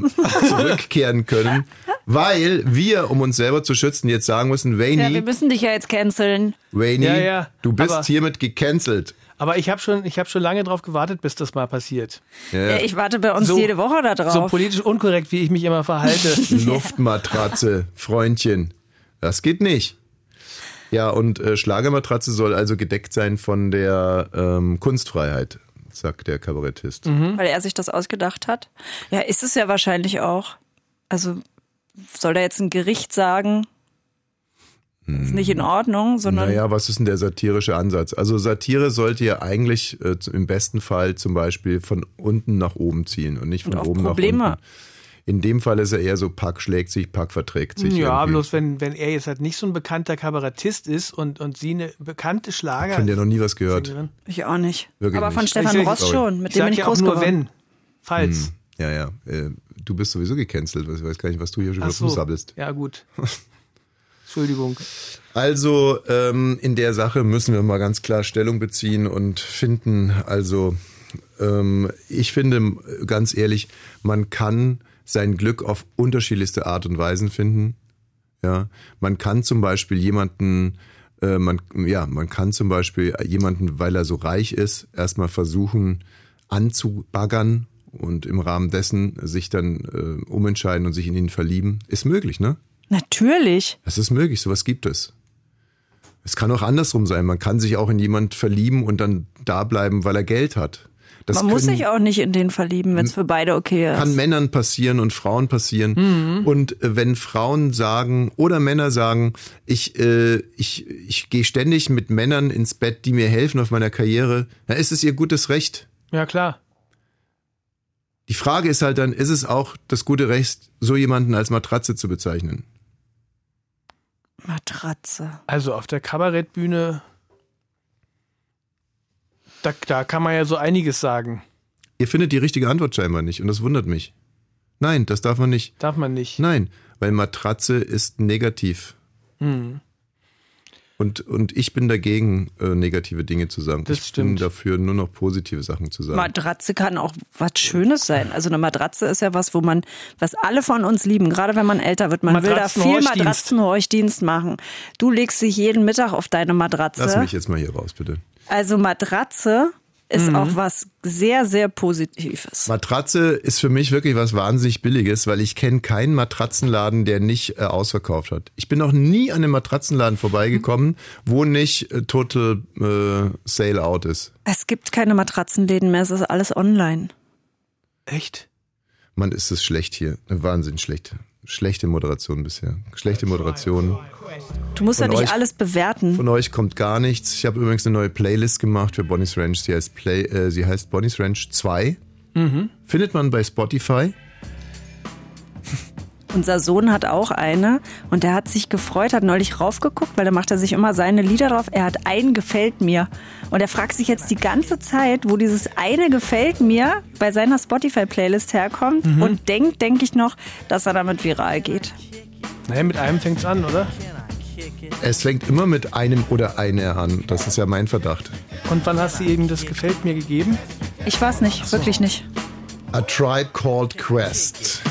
zurückkehren können, weil wir, um uns selber zu schützen, jetzt sagen müssen, Ja, wir müssen dich ja jetzt canceln. Veni, Ja, ja, du bist aber- hiermit gecancelt. aber ich habe schon, ich hab schon lange drauf gewartet, bis das mal passiert. Ja, ich warte bei uns So- jede Woche da drauf. So politisch unkorrekt, wie ich mich immer verhalte. Luftmatratze, Freundchen. Das geht nicht. Ja, und äh, Schlagermatratze soll also gedeckt sein von der ähm, Kunstfreiheit, sagt der Kabarettist. Mhm. Weil er sich das ausgedacht hat. Ja, ist es ja wahrscheinlich auch. Also soll da jetzt ein Gericht sagen, ist nicht in Ordnung, sondern Naja, was ist denn der satirische Ansatz? Also Satire sollte ja eigentlich äh, im besten Fall zum Beispiel von unten nach oben ziehen und nicht von Und oben Probleme. nach unten. In dem Fall ist er eher so Pack schlägt sich, Pack verträgt sich. ja, irgendwie. bloß wenn, wenn er jetzt halt nicht so ein bekannter Kabarettist ist und, und sie eine bekannte Schlager. Von der noch nie was gehört. Sängerin. ich auch nicht. Wirklich Aber von nicht. Stefan Ich- Ross schon, mit Ich dem bin ich ja auch groß nur geworden. wenn. Falls. Hm, ja, ja. Äh, du bist sowieso gecancelt. Ich weiß gar nicht, was du hier schon Ach wieder so. rumsabbelst. Ja, gut. Entschuldigung. Also ähm, in der Sache müssen wir mal ganz klar Stellung beziehen und finden, also ähm, ich finde ganz ehrlich, man kann sein Glück auf unterschiedlichste Art und Weisen finden. Ja, man kann zum Beispiel jemanden, äh, man, ja, man kann zum Beispiel jemanden, weil er so reich ist, erstmal versuchen anzubaggern und im Rahmen dessen sich dann äh, umentscheiden und sich in ihn verlieben. Ist möglich, ne? Natürlich. Das ist möglich, sowas gibt es. Es kann auch andersrum sein. Man kann sich auch in jemand verlieben und dann da bleiben, weil er Geld hat. Das Man muss sich auch nicht in den verlieben, wenn es für beide okay ist. kann Männern passieren und Frauen passieren. Mhm. Und äh, wenn Frauen sagen oder Männer sagen, ich, äh, ich, ich gehe ständig mit Männern ins Bett, die mir helfen auf meiner Karriere, dann ist es ihr gutes Recht. Ja, klar. Die Frage ist halt dann, ist es auch das gute Recht, so jemanden als Matratze zu bezeichnen? Matratze. Also auf der Kabarettbühne, da, da kann man ja so einiges sagen. Ihr findet die richtige Antwort scheinbar nicht und das wundert mich. Nein, das darf man nicht. Darf man nicht. Nein, weil Matratze ist negativ. Hm. Und, und ich bin dagegen, äh, negative Dinge zu sagen. Das ich stimmt. bin dafür, nur noch positive Sachen zu sagen. Matratze kann auch was Schönes sein. Also eine Matratze ist ja was, wo man, was alle von uns lieben, gerade wenn man älter wird. Man will da viel Matratzenhorchdienst. Machen. Du legst dich jeden Mittag auf deine Matratze. Lass mich jetzt mal hier raus, bitte. Also Matratze ist Mhm. auch was sehr, sehr Positives. Matratze ist für mich wirklich was wahnsinnig Billiges, weil ich kenne keinen Matratzenladen, der nicht äh, ausverkauft hat. Ich bin noch nie an einem Matratzenladen vorbeigekommen, wo nicht äh, Total äh, Sale Out ist. Es gibt keine Matratzenläden mehr, es ist alles online. Echt? Mann, ist es schlecht hier. Wahnsinn schlechte. Schlechte Moderation bisher. Schlechte Moderation. Du musst ja Von nicht euch- alles bewerten. Von euch kommt gar nichts. Ich habe übrigens eine neue Playlist gemacht für Bonnie's Ranch. Sie heißt, Play, äh, sie heißt Bonnie's Ranch 2. Mhm. Findet man bei Spotify. Unser Sohn hat auch eine und der hat sich gefreut, hat neulich raufgeguckt, weil da macht er sich immer seine Lieder drauf. Er hat ein gefällt mir. Und er fragt sich jetzt die ganze Zeit, wo dieses eine gefällt mir bei seiner Spotify-Playlist herkommt Mhm. und denkt, denke ich noch, dass er damit viral geht. Naja, mit einem fängt's an, oder? Es fängt immer mit einem oder einer an. Das ist ja mein Verdacht. Und wann hast du ihm das gefällt mir gegeben? Ich weiß nicht, wirklich nicht. A Tribe Called Quest.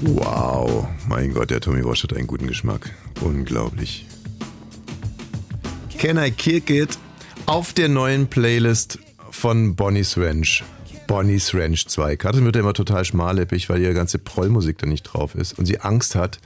Wow, mein Gott, der Tommy Walsh hat einen guten Geschmack. Unglaublich. Can I Kick It? Auf der neuen Playlist von Bonnie's Ranch. Bonnie's Ranch 2. Katrin wird ja immer total schmallippig, weil ihre ganze Prollmusik da nicht drauf ist und sie Angst hat,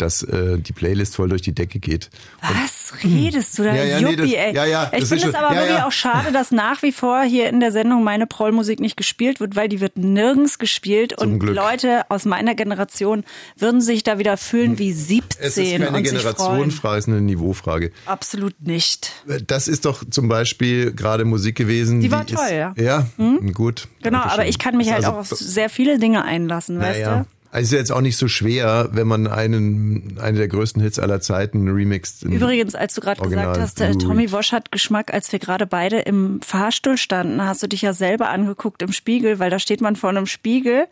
dass äh, die Playlist voll durch die Decke geht. Was redest du da, Ja, ja, nee, Juppie, das- ey? ja, ja, ich ist finde es aber ja, wirklich auch schade, dass nach wie vor hier in der Sendung meine Prollmusik nicht gespielt wird, weil die wird nirgends gespielt Zum und Glück. Leute aus meiner Generation würden sich da wieder fühlen wie 17 Es ist keine und. Generationenfrage, es ist eine Niveaufrage. Absolut nicht. Das ist doch zum Beispiel gerade Musik gewesen. Die war ist, toll, ja. Ja, Hm? gut. Genau, aber ich kann mich Ist halt also- auch auf sehr viele Dinge einlassen, weißt du? Also ist ja jetzt auch nicht so schwer, wenn man einen, einen der größten Hits aller Zeiten remixt. Übrigens, als du gerade gesagt hast, äh, Tommy. Wosch hat Geschmack, als wir gerade beide im Fahrstuhl standen, hast du dich ja selber angeguckt im Spiegel, weil da steht man vor einem Spiegel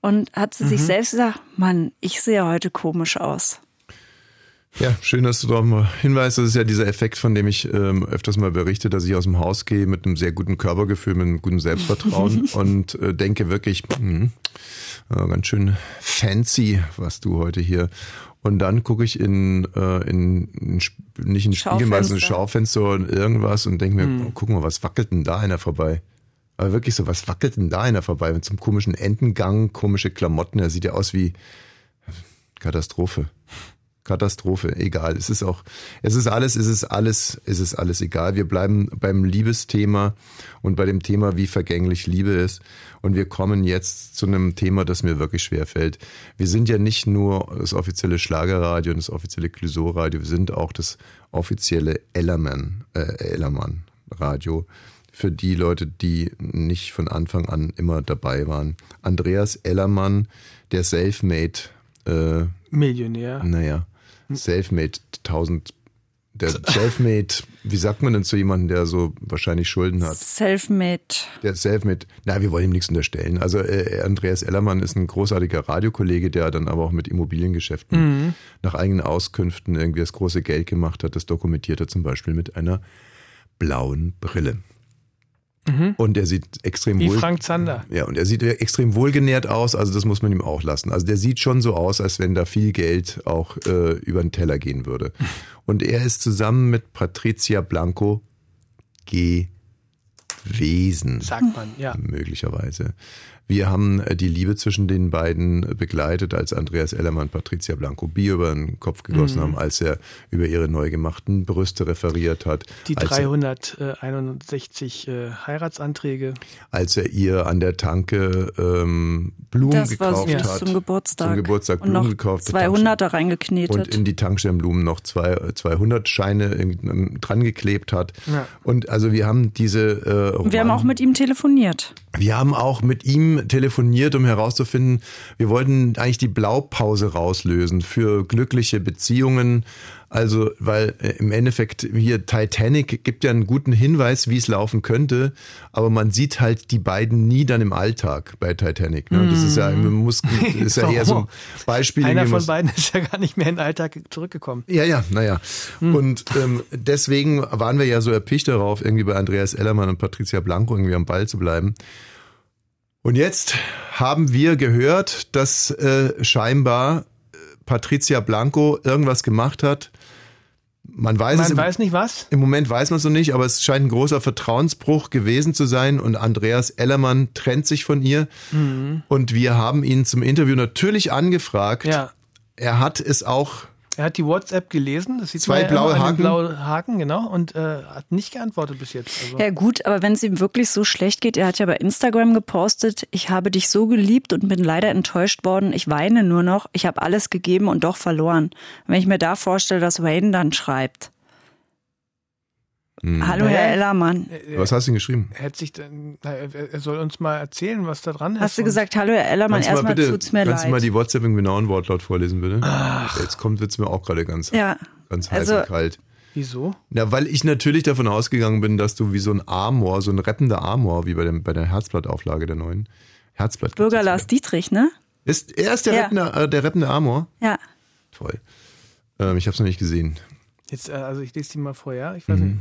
und hat sich Mhm. selbst gesagt, Mann, ich sehe heute komisch aus. Ja, schön, dass du darauf mal hinweist. Das ist ja dieser Effekt, von dem ich ähm, öfters mal berichte, dass ich aus dem Haus gehe mit einem sehr guten Körpergefühl, mit einem guten Selbstvertrauen und äh, denke wirklich, hm, äh, ganz schön fancy, was du heute hier. Und dann gucke ich in, äh, in, in nicht in Spiegel, mal so ein Schaufenster. Schaufenster und irgendwas und denke mir, Hm. oh, guck mal, was wackelt denn da einer vorbei? Aber wirklich so, was wackelt denn da einer vorbei? Mit so einem komischen Entengang, komische Klamotten. Er sieht ja aus wie Katastrophe. Katastrophe, egal. Es ist auch, es ist alles, es ist alles, es ist alles egal. Wir bleiben beim Liebesthema und bei dem Thema, wie vergänglich Liebe ist. Und wir kommen jetzt zu einem Thema, das mir wirklich schwer fällt. Wir sind ja nicht nur das offizielle Schlagerradio und das offizielle Clouseau-Radio, wir sind auch das offizielle Ellermann, äh, Ellermann-Radio. Für die Leute, die nicht von Anfang an immer dabei waren. Andreas Ellermann, der Selfmade, äh, Millionär. naja, Selfmade 1000, der Selfmade, wie sagt man denn zu jemandem, der so wahrscheinlich Schulden hat? Selfmade. Der Selfmade, na, wir wollen ihm nichts unterstellen. Also äh, Andreas Ellermann ist ein großartiger Radiokollege, der dann aber auch mit Immobiliengeschäften Mhm. nach eigenen Auskünften irgendwie das große Geld gemacht hat. Das dokumentiert er zum Beispiel mit einer blauen Brille. Mhm. Und er sieht extrem Wie wohl. Frank Zander. Ja, und er sieht extrem wohlgenährt aus, also das muss man ihm auch lassen. Also der sieht schon so aus, als wenn da viel Geld auch äh, über den Teller gehen würde. Und er ist zusammen mit Patricia Blanco gewesen. Sagt man, ja. Möglicherweise. Wir haben äh, die Liebe zwischen den beiden äh, begleitet, als Andreas Ellermann und Patricia Blanco Bier über den Kopf gegossen Mhm. haben, als er über ihre neu gemachten Brüste referiert hat. Die als er- 361 äh, Heiratsanträge. als er ihr an der Tanke ähm, Blumen Das war gekauft süß hat. zum Geburtstag. Zum Geburtstag Und Blumen noch gekauft. 200 da reingeknetet. Und in die Tankstellenblumen noch zwei, 200 Scheine irgendwie dran geklebt hat. Ja. Und also wir haben diese äh, Und wir haben auch mit ihm telefoniert. wir haben auch mit ihm telefoniert, um herauszufinden, wir wollten eigentlich die Blaupause rauslösen für glückliche Beziehungen. Also, weil äh, im Endeffekt hier Titanic gibt ja einen guten Hinweis, wie es laufen könnte, aber man sieht halt die beiden nie dann im Alltag bei Titanic. Ne? Das ist ja, man muss, ist ja eher so ein Beispiel. Einer von beiden ist ja gar nicht mehr in den Alltag zurückgekommen. ja, ja, naja. Und ähm, deswegen waren wir ja so erpicht darauf, irgendwie bei Andreas Ellermann und Patricia Blanco irgendwie am Ball zu bleiben. Und jetzt haben wir gehört, dass äh, scheinbar äh, Patricia Blanco irgendwas gemacht hat. Man weiß es Man im, weiß nicht was. im Moment weiß man es noch nicht, aber es scheint ein großer Vertrauensbruch gewesen zu sein und Andreas Ellermann trennt sich von ihr. Mhm. Und wir haben ihn zum Interview natürlich angefragt. Ja. Er hat es auch Er hat die WhatsApp gelesen. Das sieht Zwei man ja blaue Haken. blaue Haken, genau, und äh, hat nicht geantwortet bis jetzt. Also, Ja gut, aber wenn es ihm wirklich so schlecht geht, er hat ja bei Instagram gepostet, ich habe dich so geliebt und bin leider enttäuscht worden, ich weine nur noch, ich habe alles gegeben und doch verloren. Wenn ich mir da vorstelle, dass Wayne dann schreibt. Hm. Hallo? Herr Ellermann. Was hast du denn geschrieben? er hat sich na, er soll uns mal erzählen, was da dran ist. Hast du gesagt, hallo Herr Ellermann, Kannst erstmal bitte, tut's mir kannst du mal leid. die WhatsApp im genauen Wortlaut vorlesen, bitte? Jetzt kommt wird's mir auch gerade ganz, Ja, ganz heiß also- und kalt. Wieso? Ja, weil ich natürlich davon ausgegangen bin, dass du wie so ein Amor, so ein rappender Amor, wie bei, dem, bei der Herzblattauflage der neuen Herzblatt. Bürger Lars Dietrich, ne? Ist, er ist der, Ja. rappende, äh, der rappende Amor? Ja. Toll. Ähm, ich habe es noch nicht gesehen. Jetzt, äh, also ich lese die mal vor, ja? Ich weiß Mhm. nicht.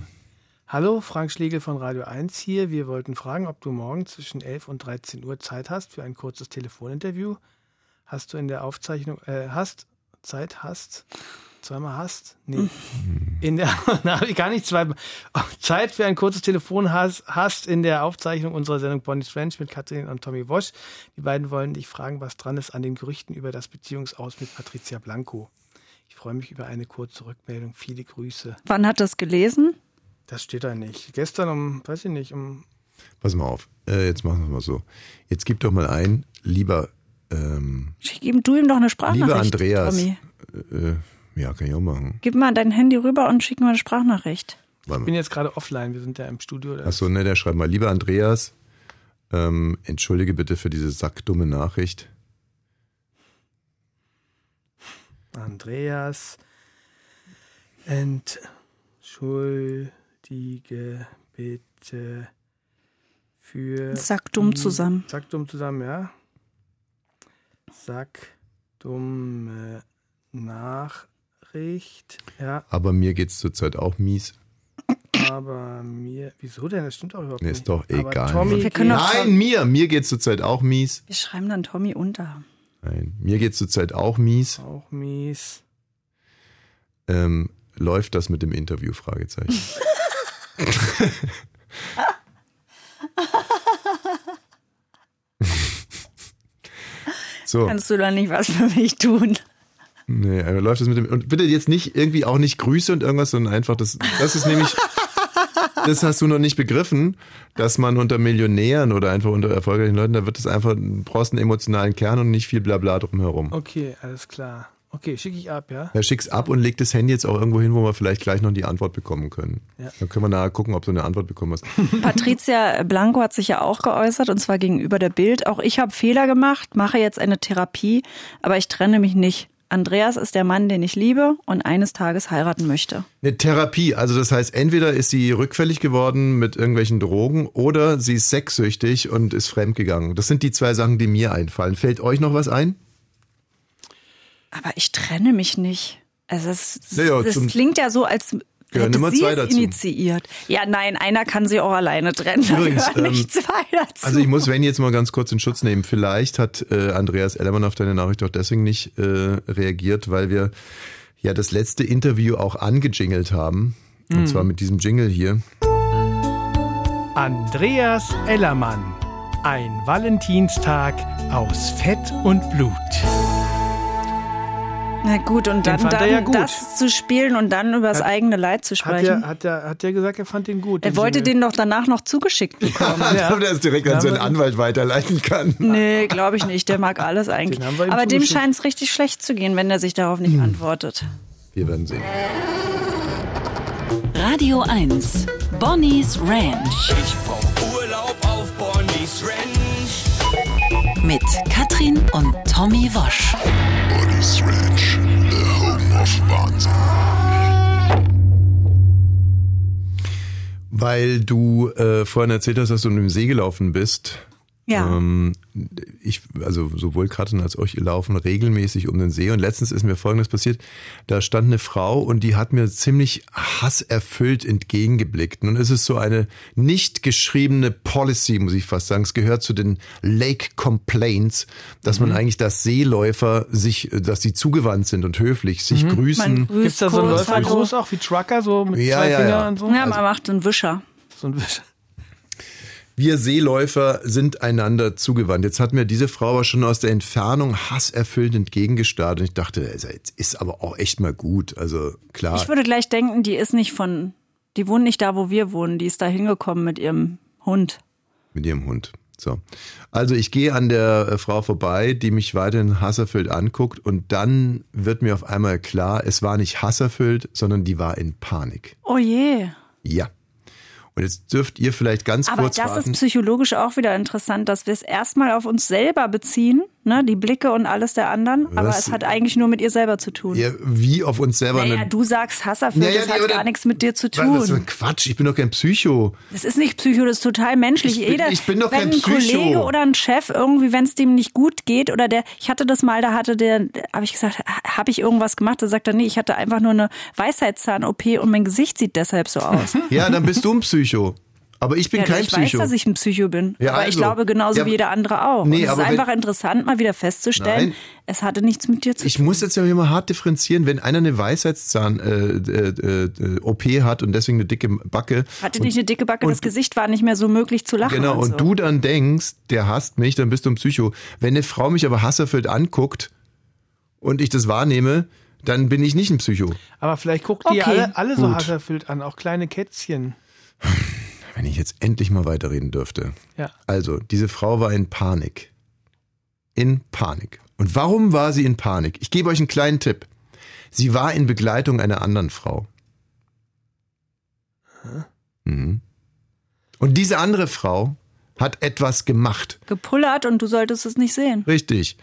Hallo, Frank Schlegel von Radio 1 hier. Wir wollten fragen, ob du morgen zwischen 11 und 13 Uhr Zeit hast für ein kurzes Telefoninterview. Hast du in der Aufzeichnung, äh, hast, Zeit hast, zweimal hast? Nee. In der, na, ich gar nicht zweimal. Zeit für ein kurzes Telefon hast, hast in der Aufzeichnung unserer Sendung Bonnie's French mit Katrin und Tommy Wosch. Die beiden wollen dich fragen, was dran ist an den Gerüchten über das Beziehungsaus mit Patricia Blanco. Ich freue mich über eine kurze Rückmeldung. Viele Grüße. Wann hat das gelesen? Das steht da nicht. Gestern um, weiß ich nicht, um. Pass mal auf. Äh, jetzt machen wir mal so. Jetzt gib doch mal ein, lieber, ähm, Schick ihm du ihm doch eine Sprachnachricht. lieber Andreas. Tommy. Äh, ja, kann ich auch machen. Gib mal dein Handy rüber und schick mal eine Sprachnachricht. Ich bin jetzt gerade offline. Wir sind ja im Studio. Achso, ne, der schreibt mal, lieber Andreas, ähm, entschuldige bitte für diese sackdumme Nachricht. Andreas. Entschuldige bitte für. Sack dumm zusammen. Sack dumm zusammen, ja. Sack dumme Nachricht. Ja, Aber mir geht's zurzeit auch mies. aber mir. Wieso denn? Das stimmt auch überhaupt Nee, nicht. ist doch Aber egal. Tommy Wir können geht- doch- Nein, mir, mir geht's zurzeit auch mies. Wir schreiben dann Tommy unter. Nein, mir geht's zurzeit auch mies. auch mies. Ähm, läuft das mit dem Interview? Fragezeichen. so. Kannst du da nicht was für mich tun? Nee, aber läuft das mit dem. Und bitte jetzt nicht irgendwie auch nicht Grüße und irgendwas, sondern einfach das. Das ist nämlich. Das hast du noch nicht begriffen, dass man unter Millionären oder einfach unter erfolgreichen Leuten, da wird es einfach, du brauchst einen emotionalen Kern und nicht viel Blabla drumherum. Okay, alles klar. Okay, schicke ich ab, ja? Er schick's ab und legt das Handy jetzt auch irgendwo hin, wo wir vielleicht gleich noch die Antwort bekommen können. Ja. Dann können wir nachher gucken, ob du eine Antwort bekommen hast. Patricia Blanco hat sich ja auch geäußert und zwar gegenüber der Bild. Auch ich habe Fehler gemacht, mache jetzt eine Therapie, aber ich trenne mich nicht. Andreas ist der Mann, den ich liebe und eines Tages heiraten möchte. Eine Therapie, also das heißt, entweder ist sie rückfällig geworden mit irgendwelchen Drogen oder sie ist sexsüchtig und ist fremdgegangen. Das sind die zwei Sachen, die mir einfallen. Fällt euch noch was ein? Aber ich trenne mich nicht. Also es, Naja, das zum- klingt ja so, als Gehören hätte immer sie zwei es dazu. initiiert. Ja, nein, einer kann sie auch alleine trennen. Da Übrigens, gehören ähm, nicht zwei dazu. Also ich muss Sven jetzt mal ganz kurz in Schutz nehmen. Vielleicht hat äh, Andreas Ellermann auf deine Nachricht auch deswegen nicht äh, reagiert, weil wir ja das letzte Interview auch angejingelt haben. Und Mhm. zwar mit diesem Jingle hier. Andreas Ellermann. Ein Valentinstag aus Fett und Blut. Na gut, und Den dann, dann ja gut. das zu spielen und dann über das Hat- eigene Leid zu Hat sprechen. er, hat, er, hat er gesagt, er fand den gut. er den wollte Jingle. den doch danach noch zugeschickt bekommen. Ja. Ob er es direkt an seinen Anwalt weiterleiten kann. Nee, glaube ich nicht. Der mag alles eigentlich. Aber dem scheint es richtig schlecht zu gehen, wenn er sich darauf nicht antwortet. Wir werden sehen. Radio 1. Bonnie's Ranch. Ich brauch Mit Katrin und Tommy Wosch. Bonnie's Ranch, the home of Wahnsinn. Weil du äh, vorhin erzählt hast, dass du mit dem See gelaufen bist. Ja. Ähm, ich, also sowohl Katrin als auch ich laufen regelmäßig um den See und letztens ist mir Folgendes passiert. Da stand eine Frau und die hat mir ziemlich hasserfüllt entgegengeblickt. Nun ist es so eine nicht geschriebene Policy, muss ich fast sagen. Es gehört zu den Lake Complaints, dass man eigentlich, dass Seeläufer sich, dass sie zugewandt sind und höflich, sich grüßen. Gibt es da so einen Läufergruß auch wie Trucker, so mit Ja, zwei ja, Fingern ja. und so? Ja, man macht einen Wischer. So ein bisschen. Wir Seeläufer sind einander zugewandt. Jetzt hat mir diese Frau aber schon aus der Entfernung hasserfüllt entgegengestarrt und ich dachte, also jetzt ist aber auch echt mal gut. Also klar. Ich würde gleich denken, die ist nicht von, die wohnt nicht da, wo wir wohnen. Die ist da hingekommen mit ihrem Hund. Mit ihrem Hund. So. Also ich gehe an der äh, Frau vorbei, die mich weiterhin hasserfüllt anguckt und dann wird mir auf einmal klar, es war nicht hasserfüllt, sondern die war in Panik. Oh je. Ja. Und jetzt dürft ihr vielleicht ganz Aber kurz das raten. ist psychologisch auch wieder interessant, dass wir es erstmal auf uns selber beziehen, ne, die Blicke und alles der anderen, aber Was? es hat eigentlich nur mit ihr selber zu tun. Ja, wie auf uns selber naja, du sagst Hasserfüllt, Naja, das nee, hat aber gar nichts mit dir zu tun. ein Quatsch, ich bin doch kein Psycho. Das ist nicht Psycho, das ist total menschlich. Ich bin- Jeder, ich bin doch wenn kein ein Psycho. Kollege oder ein Chef irgendwie, wenn es dem nicht gut geht oder der, ich hatte das mal, da hatte der, habe ich gesagt, habe ich irgendwas gemacht? Da sagt er, nee, ich hatte einfach nur eine Weisheitszahn-OP und mein Gesicht sieht deshalb so aus. Ja, dann bist du ein Psycho. Aber ich bin ja, kein ich Psycho. weiß, dass ich ein Psycho bin. Ja, aber ich also. glaube genauso Ja, wie jeder andere auch. Nee, und es ist wenn- einfach interessant, mal wieder festzustellen, Nein. es hatte nichts mit dir zu Ich tun. muss jetzt ja immer hart differenzieren, wenn einer eine Weisheitszahn-OP äh, äh, OP hat und deswegen eine dicke Backe. hatte nicht eine dicke Backe, das Gesicht war nicht mehr so möglich zu lachen. Genau, und, so. und du dann denkst, der hasst mich, dann bist du ein Psycho. Wenn eine Frau mich aber hasserfüllt anguckt und ich das wahrnehme, dann bin ich nicht ein Psycho. Aber vielleicht guckt die Okay. alle, alle so hasserfüllt an, auch kleine Kätzchen. Wenn ich jetzt endlich mal weiterreden dürfte. Ja. Also, diese Frau war in Panik. In Panik. Und warum war sie in Panik? Ich gebe euch einen kleinen Tipp. Sie war in Begleitung einer anderen Frau. Mhm. Und diese andere Frau hat etwas gemacht. Gepullert und du solltest es nicht sehen. Richtig.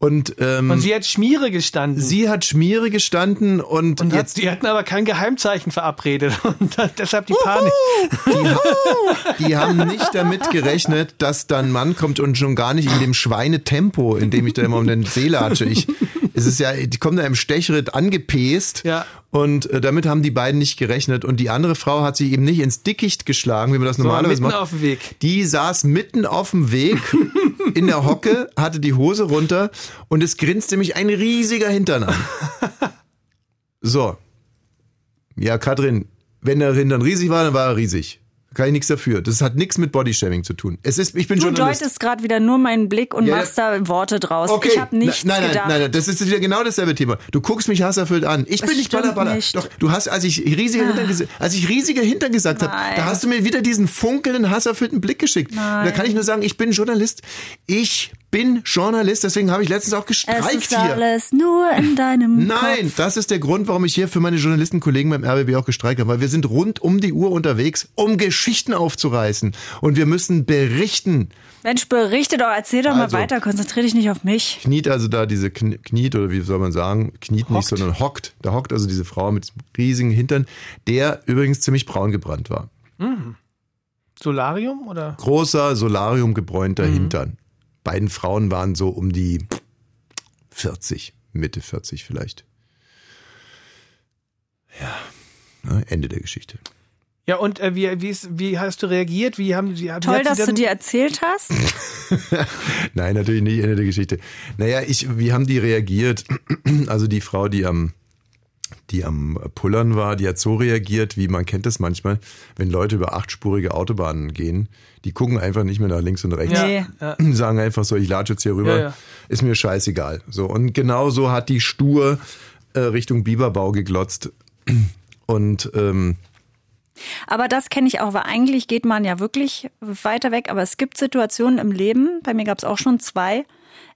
Und, ähm, Und sie hat Schmiere gestanden. sie hat Schmiere gestanden und, und hat, jetzt die hatten aber kein Geheimzeichen verabredet. Und deshalb die Panik. Die haben nicht damit gerechnet, dass dann ein Mann kommt und schon gar nicht in dem Schweinetempo, in dem ich da immer um den See latsche. Ich, es ist ja, die kommen da im Stechritt angepest. Ja. Und äh, damit haben die beiden nicht gerechnet. Und die andere Frau hat sich eben nicht ins Dickicht geschlagen, wie man das So, normalerweise mitten macht. auf dem Weg. Die saß mitten auf dem Weg in der Hocke, hatte die Hose runter und es grinste mich ein riesiger Hintern an. So. Ja, Katrin, wenn der Hintern riesig war, dann war er riesig. Kann ich nichts dafür. Das hat nichts mit Bodyshaming zu tun. Es ist, ich bin Du Journalist. deutest gerade wieder nur meinen Blick und Ja, machst da Worte draus. Okay, Ich habe nichts nein, nein, gedacht. nein, nein, das ist wieder genau dasselbe Thema. Du guckst mich hasserfüllt an. Ich Das bin nicht Ballerballer. nicht. Doch, du hast, als ich riesige Hintern, gesa- als ich riesige Hintern gesagt habe, da hast du mir wieder diesen funkelnden, hasserfüllten Blick geschickt. Nein. Da kann ich nur sagen, ich bin Journalist. Ich bin Journalist, deswegen habe ich letztens auch es gestreikt ist hier. alles nur in deinem Nein, Kopf. das ist der Grund, warum ich hier für meine Journalistenkollegen beim RBB auch gestreikt habe, weil wir sind rund um die Uhr unterwegs, um Geschichten aufzureißen und wir müssen berichten. Mensch, berichte doch, erzähl doch Also. mal weiter, konzentrier dich nicht auf mich. Kniet also da diese Kn kniet oder wie soll man sagen, kniet nicht, Hockt. sondern hockt. Da hockt also diese Frau mit riesigen Hintern, der übrigens ziemlich braun gebrannt war. Solarium oder? Großer Solarium gebräunter Mhm. Hintern. Beiden Frauen waren so um die 40, Mitte 40 vielleicht. Ja, ne, Ende der Geschichte. Ja, und äh, wie, wie, ist, wie hast du reagiert? Wie haben sie, wie Toll, hat sie dass du dir erzählt hast. Nein, natürlich nicht Ende der Geschichte. Naja, ich, wie haben die reagiert? Also die Frau, die am, die am Pullern war, die hat so reagiert, wie man kennt das manchmal, wenn Leute über achtspurige Autobahnen gehen, die gucken einfach nicht mehr nach links und rechts. Nee. Ja. Sagen einfach so, ich latsche jetzt hier rüber, Ja, ja. ist mir scheißegal. So, und genau so hat die stur äh, Richtung Biberbau geglotzt. Und ähm, Aber das kenne ich auch, weil eigentlich geht man ja wirklich weiter weg. Aber es gibt Situationen im Leben, bei mir gab es auch schon zwei.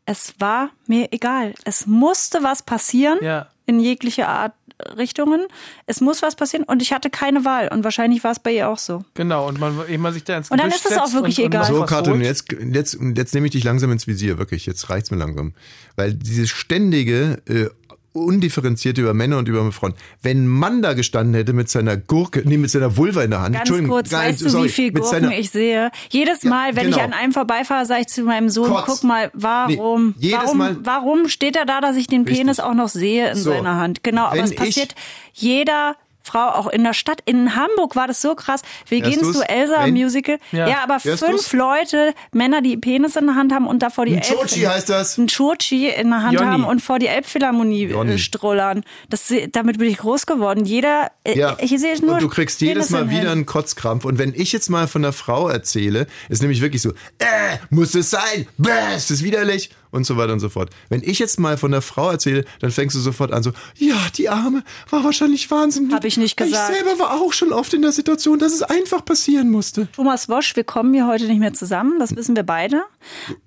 Es war mir egal. Es musste was passieren Ja. in jeglicher Art Richtungen. Es muss was passieren und ich hatte keine Wahl. Und wahrscheinlich war es bei ihr auch so. Genau, und man, ehe man sich da ins Und dann ist es auch wirklich und, egal. Und So, Katrin, jetzt, jetzt, jetzt nehme ich dich langsam ins Visier, wirklich. Jetzt reicht's mir langsam. Weil dieses ständige, äh, undifferenzierte über Männer und über Frauen. Wenn ein Mann da gestanden hätte mit seiner Gurke, nee, mit seiner Vulva in der Hand. Ganz Entschuldigung, kurz, nein, weißt du, sorry, wie viel Gurken ich sehe? Jedes Ja, Mal, wenn genau. ich an einem vorbeifahre, sage ich zu meinem Sohn, Kotz. guck mal, warum, Nee, warum, Mal- warum steht er da, dass ich den Richtig. Penis auch noch sehe in So. seiner Hand? Genau, aber es ich- passiert jeder Frau, auch in der Stadt. In Hamburg war das so krass. Wir Hörst gehen du's? zu Elsa Wenn- Musical. Ja. Ja, aber Hörst fünf du's? Leute, Männer, die Penis in der Hand haben und da vor die Ein Chochi heißt das. ein Chochi in der Hand Jonny. haben und vor die Elbphilharmonie äh, strollern. Das, damit bin ich groß geworden. Jeder, äh, Ja, ich sehe nur und du kriegst jedes Mal wieder einen Kotzkrampf. Und wenn ich jetzt mal von einer Frau erzähle, ist nämlich wirklich so, äh, muss es sein, bäh, ist es widerlich und so weiter und so fort. Wenn ich jetzt mal von einer Frau erzähle, dann fängst du sofort an so, ja, die Arme war wahrscheinlich wahnsinnig. Hab ich nicht gesagt. Ich selber war auch schon oft in der Situation, dass es einfach passieren musste. Thomas Wosch, wir kommen hier heute nicht mehr zusammen, das wissen wir beide.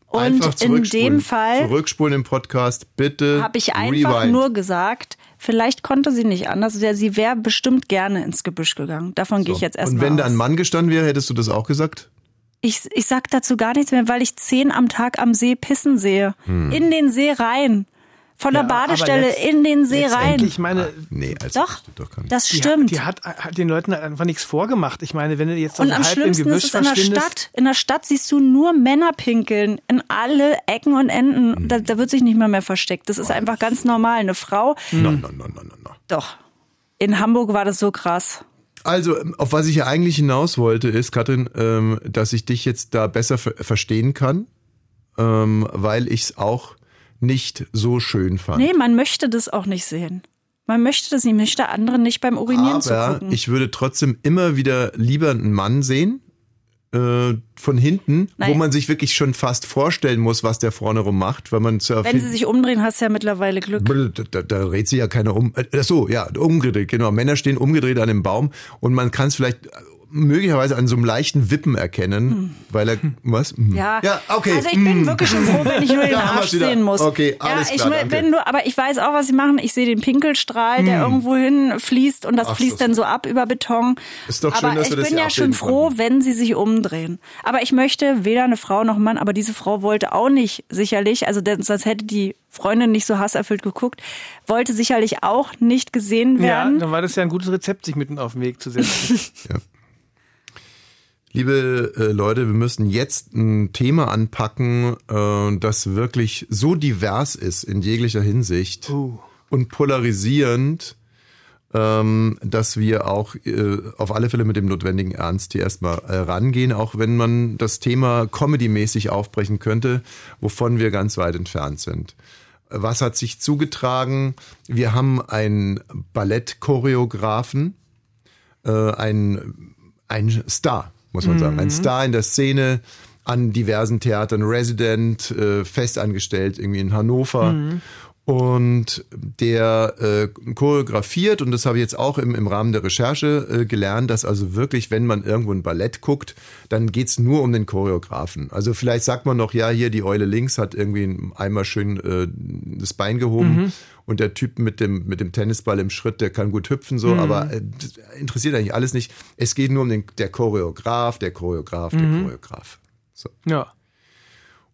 Und in dem Fall Zurückspulen im Podcast, bitte. habe ich einfach rewind. nur gesagt, vielleicht konnte sie nicht anders, sie wäre bestimmt gerne ins Gebüsch gegangen. Davon gehe ich jetzt Und erstmal wenn da ein Mann gestanden wäre, hättest du das auch gesagt? Ich, ich sag dazu gar nichts mehr, weil ich zehn am Tag am See pissen sehe. Hm. In den See rein. Von der Ja, Badestelle letzt- in den See rein. Ich meine, Nee, also Doch, das stimmt doch gar nicht. das die, stimmt. Die hat, hat den Leuten halt einfach nichts vorgemacht. Ich meine, wenn du jetzt Und so am halb im schlimmsten Gebüsch ist es in der Stadt. In der Stadt siehst du nur Männer pinkeln. In alle Ecken und Enden. Hm. Da, da wird sich nicht mehr mehr versteckt. Das ist einfach ganz normal. Eine Frau, Nein, nein, nein, nein, nein, nein. doch. In Hamburg war das so krass. Also, auf was ich ja eigentlich hinaus wollte, ist, Katrin, ähm, dass ich dich jetzt da besser ver verstehen kann, ähm, weil ich es auch nicht so schön fand. Nee, man möchte das auch nicht sehen. Man möchte das nicht, man möchte anderen nicht beim Urinieren Aber zugucken. ich würde trotzdem immer wieder lieber einen Mann sehen, äh, von hinten, wo Nein. man sich wirklich schon fast vorstellen muss, was der vorne rum macht, weil man zu Wenn sie sich umdrehen, hast du ja mittlerweile Glück. Da, da, da dreht sich ja keiner um. Äh, Ach so, ja, umgedreht, genau. Männer stehen umgedreht an dem Baum und man kann es vielleicht möglicherweise an so einem leichten Wippen erkennen, weil er, was? Hm. Ja. Ja, okay. Also ich bin Hm. wirklich schon froh, wenn ich nur den Arsch sehen muss. Okay, alles ja, ich klar, wenn nur, aber ich weiß auch, was sie machen. Ich sehe den Pinkelstrahl, der irgendwo hin fließt und das Hm. Ach, fließt das- dann so ab über Beton. Ist doch schön, aber dass ich wir das bin ja schon froh, konnten. wenn sie sich umdrehen. Aber ich möchte weder eine Frau noch einen Mann, aber diese Frau wollte auch nicht sicherlich, also denn, sonst hätte die Freundin nicht so hasserfüllt geguckt, wollte sicherlich auch nicht gesehen ja, werden. dann war das ja ein gutes Rezept, sich mitten auf den Weg zu setzen. Liebe äh, Leute, wir müssen jetzt ein Thema anpacken, äh, das wirklich so divers ist in jeglicher Hinsicht Uh. und polarisierend, ähm, dass wir auch äh, auf alle Fälle mit dem notwendigen Ernst hier erstmal äh, rangehen, auch wenn man das Thema comedy-mäßig aufbrechen könnte, wovon wir ganz weit entfernt sind. Was hat sich zugetragen? Wir haben einen Ballettchoreografen, äh, ein, ein Star, muss man sagen. Ein Star in der Szene, an diversen Theatern, Resident, äh, festangestellt, irgendwie in Hannover. Und der äh, choreografiert, und das habe ich jetzt auch im, im Rahmen der Recherche äh, gelernt, dass also wirklich, wenn man irgendwo ein Ballett guckt, dann geht's nur um den Choreografen. Also vielleicht sagt man noch, ja, hier die Eule links hat irgendwie einmal schön äh, das Bein gehoben und der Typ mit dem, mit dem Tennisball im Schritt, der kann gut hüpfen, so, aber äh, interessiert eigentlich alles nicht. Es geht nur um den der Choreograf, der Choreograf, der Choreograf. So. ja.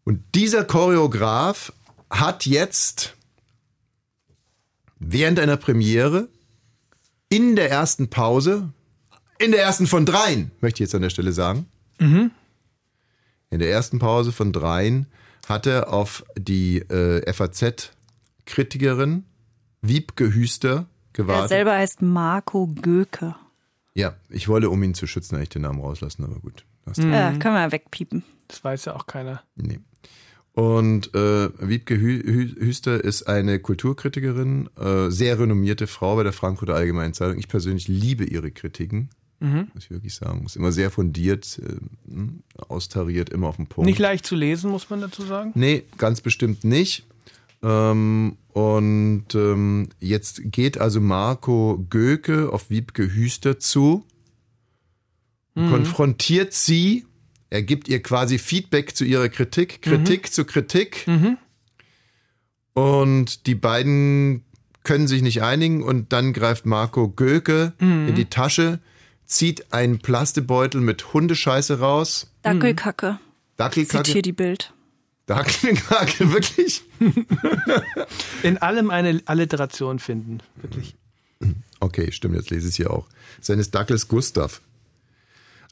Und dieser Choreograf hat jetzt während einer Premiere in der ersten Pause, in der ersten von dreien, möchte ich jetzt an der Stelle sagen, in der ersten Pause von dreien hat er auf die äh, FAZ-Kritikerin Wiebke Hüster Er gewartet. selber heißt Marco Göke. Ja, ich wollte, um ihn zu schützen, eigentlich den Namen rauslassen, aber gut. Du- Ja, können wir wegpiepen. Das weiß ja auch keiner. Nee. Und äh, Wiebke Hü Hü Hüster ist eine Kulturkritikerin, äh, sehr renommierte Frau bei der Frankfurter Allgemeinen Zeitung. Ich persönlich liebe ihre Kritiken, Mhm. muss ich wirklich sagen. Ist immer sehr fundiert, äh, mh, austariert, immer auf den Punkt. Nicht leicht zu lesen, muss man dazu sagen. Nee, ganz bestimmt nicht. Ähm, und ähm, jetzt geht also Marco Göke auf Wiebke Hüster zu, konfrontiert sie, er gibt ihr quasi Feedback zu ihrer Kritik, Kritik zu Kritik. Und die beiden können sich nicht einigen und dann greift Marco Göke Mhm. in die Tasche, zieht einen Plastebeutel mit Hundescheiße raus. Dackelkacke. Dackelkacke. Zitiere die Bild. Dackelkacke, wirklich? In allem eine Alliteration finden. Wirklich. Okay, stimmt, jetzt lese ich es hier auch. Seines Dackels Gustav.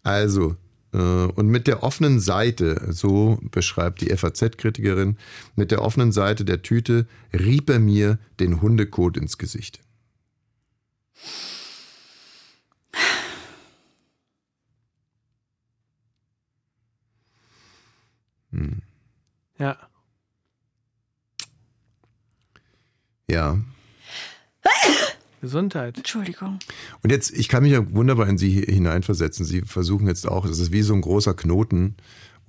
Also, äh, und mit der offenen Seite, so beschreibt die FAZ-Kritikerin, mit der offenen Seite der Tüte rieb er mir den Hundekot ins Gesicht. Ja. Ja. Gesundheit. Entschuldigung. Und jetzt, ich kann mich ja wunderbar in Sie hineinversetzen. Sie versuchen jetzt auch, es ist wie so ein großer Knoten,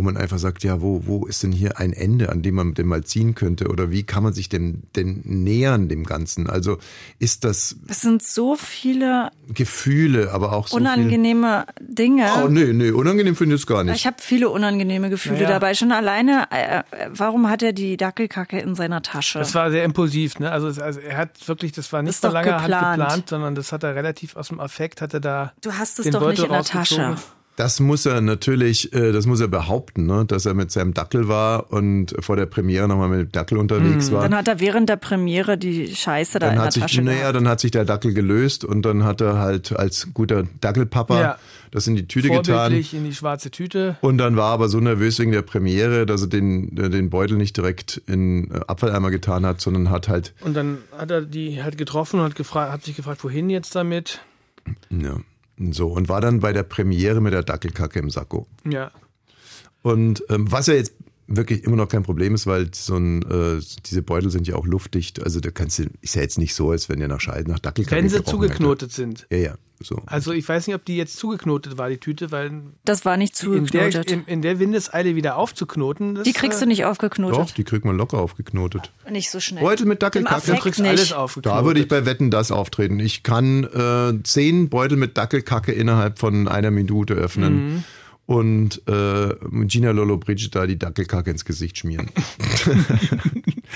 wo man einfach sagt, ja, wo, wo ist denn hier ein Ende, an dem man den mal ziehen könnte? Oder wie kann man sich denn, denn nähern dem Ganzen? Also ist das Es sind so viele Gefühle, aber auch so unangenehme Dinge. Oh, nee, nee, unangenehm finde ich es gar nicht. Ich habe viele unangenehme Gefühle Naja. dabei. Schon alleine, äh, äh, warum hat er die Dackelkacke in seiner Tasche? Das war sehr impulsiv, ne? Also, es- also er hat wirklich, das war nicht von doch langer Hand geplant. geplant, sondern das hat er relativ aus dem Affekt, hat er da. Du hast es den doch nicht in der. Tasche. Das muss er natürlich, äh, das muss er behaupten, ne? dass er mit seinem Dackel war und vor der Premiere nochmal mit dem Dackel unterwegs war. Dann hat er während der Premiere die Scheiße da Dann in der hat sich, Tasche naja, dann hat sich der Dackel gelöst und dann hat er halt als guter Dackelpapa Ja. das in die Tüte getan. In die schwarze Tüte. Und dann war er aber so nervös wegen der Premiere, dass er den, äh, den Beutel nicht direkt in äh, Abfalleimer getan hat, sondern hat halt, Und dann hat er die halt getroffen und hat, gefragt, hat sich gefragt, wohin jetzt damit? ja, so, und war dann bei der Premiere mit der Dackelkacke im Sakko. Ja. Und ähm, was ja jetzt wirklich immer noch kein Problem ist, weil so ein, äh, diese Beutel sind ja auch luftdicht. Also da kannst du, ist ja jetzt nicht so, als wenn der nach Scheiß, nach Dackelkacke Wenn sie gerochen hätte. zugeknotet sind. Ja, ja, so. Also ich weiß nicht, ob die jetzt zugeknotet war, die Tüte, weil Das war nicht in der, zugeknotet. in, in der Windeseile wieder aufzuknoten. Das, die kriegst du äh, nicht aufgeknotet. Doch, die kriegt man locker aufgeknotet. Nicht so schnell. Beutel mit Dackelkacke. Du kriegst nicht. alles aufgeknotet. Da würde ich bei Wetten das auftreten. Ich kann äh, zehn Beutel mit Dackelkacke innerhalb von einer Minute öffnen. Mhm. Und äh, Gina Lollobrigida die Dackelkacke ins Gesicht schmieren.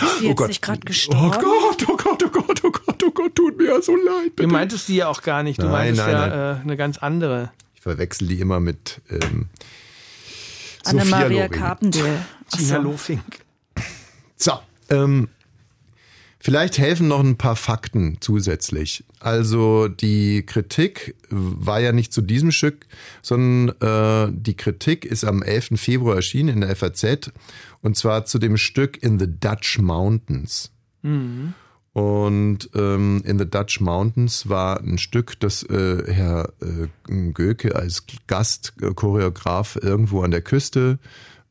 Ist die jetzt Gott. nicht gerade Oh gestorben? Gott, oh Gott, oh Gott, oh Gott, oh Gott, tut mir ja so leid. Du Bitte. meintest die ja auch gar nicht. Du Nein, meintest nein, ja nein. Äh, eine ganz andere. Ich verwechsel die immer mit ähm, Anne-Maria. Carpendale. So. Lofink. So, ähm, vielleicht helfen noch ein paar Fakten zusätzlich. Also die Kritik war ja nicht zu diesem Stück, sondern äh, die Kritik ist am 11. Februar erschienen in der FAZ und zwar zu dem Stück In the Dutch Mountains. Und ähm, In the Dutch Mountains war ein Stück, das äh, Herr äh, Göke als Gastchoreograf irgendwo an der Küste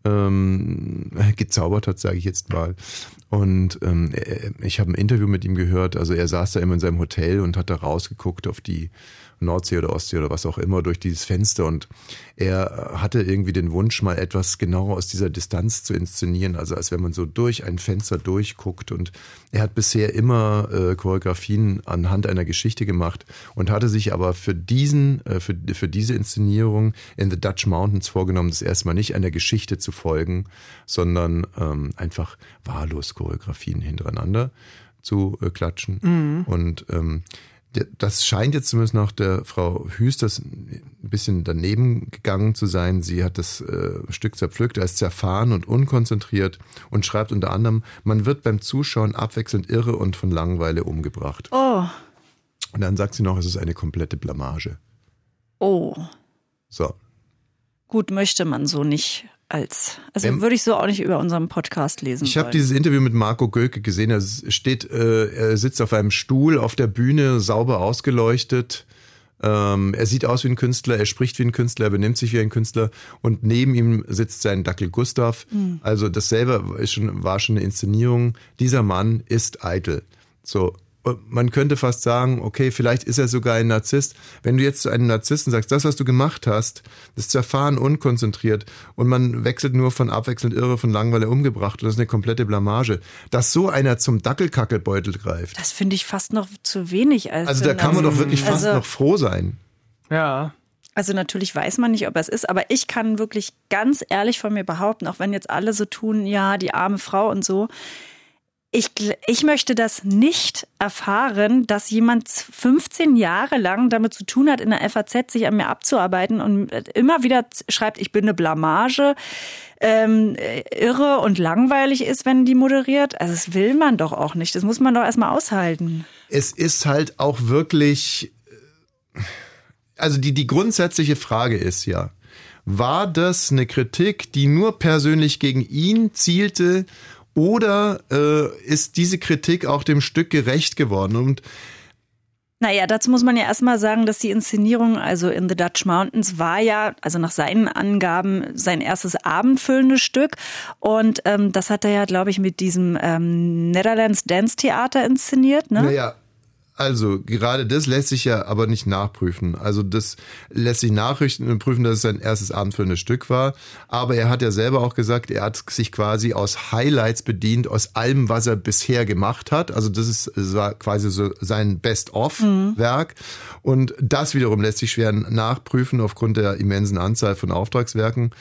ähm, gezaubert hat, sage ich jetzt mal. Und ähm, er- ich habe ein Interview mit ihm gehört. Also er saß da immer in seinem Hotel und hat da rausgeguckt auf die Nordsee oder Ostsee oder was auch immer durch dieses Fenster. Und er hatte irgendwie den Wunsch, mal etwas genauer aus dieser Distanz zu inszenieren. Also als wenn man so durch ein Fenster durchguckt. Und er hat bisher immer äh, Choreografien anhand einer Geschichte gemacht und hatte sich aber für diesen, äh, für, für diese Inszenierung in The Dutch Mountains vorgenommen, das erstmal nicht einer Geschichte zu folgen, sondern ähm, einfach wahllos Choreografien hintereinander zu äh, klatschen. Und ähm, das scheint jetzt zumindest nach der Frau Hüsters ein bisschen daneben gegangen zu sein. Sie hat das äh, Stück zerpflückt, er ist zerfahren und unkonzentriert und schreibt unter anderem, man wird beim Zuschauen abwechselnd irre und von Langeweile umgebracht. Oh, Und dann sagt sie noch, es ist eine komplette Blamage. oh. So. Gut, möchte man so nicht als. Also Ähm, würde ich so auch nicht über unseren Podcast lesen. Ich habe dieses Interview mit Marco Göke gesehen. Er steht, äh, er sitzt auf einem Stuhl auf der Bühne, sauber ausgeleuchtet. Ähm, er sieht aus wie ein Künstler, er spricht wie ein Künstler, er benimmt sich wie ein Künstler und neben ihm sitzt sein Dackel Gustav. Also das selber ist schon, war schon eine Inszenierung. Dieser Mann ist eitel. So. Man könnte fast sagen, okay, vielleicht ist er sogar ein Narzisst. Wenn du jetzt zu einem Narzissten sagst, das, was du gemacht hast, ist zerfahren, unkonzentriert und man wechselt nur von abwechselnd irre, von Langweile umgebracht und das ist eine komplette Blamage. Dass so einer zum Dackelkackelbeutel greift. Das finde ich fast noch zu wenig. Als Also da kann man doch wirklich fast also, noch froh sein. Ja. Also natürlich weiß man nicht, ob er es ist, aber ich kann wirklich ganz ehrlich von mir behaupten, auch wenn jetzt alle so tun, ja, die arme Frau und so. Ich, ich möchte das nicht erfahren, dass jemand 15 Jahre lang damit zu tun hat, in der FAZ sich an mir abzuarbeiten und immer wieder schreibt, ich bin eine Blamage, ähm, äh, irre und langweilig ist, wenn die moderiert. Also das will man doch auch nicht. Das muss man doch erstmal aushalten. es ist halt auch wirklich, äh, also die, die grundsätzliche Frage ist ja, war das eine Kritik, die nur persönlich gegen ihn zielte oder äh, ist diese Kritik auch dem Stück gerecht geworden? Und Naja, dazu muss man ja erstmal sagen, dass die Inszenierung, also in The Dutch Mountains, war ja, also nach seinen Angaben, sein erstes abendfüllendes Stück. Und ähm, das hat er ja, glaube ich, mit diesem ähm, Netherlands Dance Theater inszeniert. Ne? Naja, also gerade das lässt sich ja aber nicht nachprüfen. Also das lässt sich nachrichten und prüfen, dass es sein erstes abendfüllendes Stück war. Aber er hat ja selber auch gesagt, er hat sich quasi aus Highlights bedient, aus allem, was er bisher gemacht hat. Also das ist das war quasi so sein Best-of-Werk. Und das wiederum lässt sich schwer nachprüfen aufgrund der immensen Anzahl von Auftragswerken.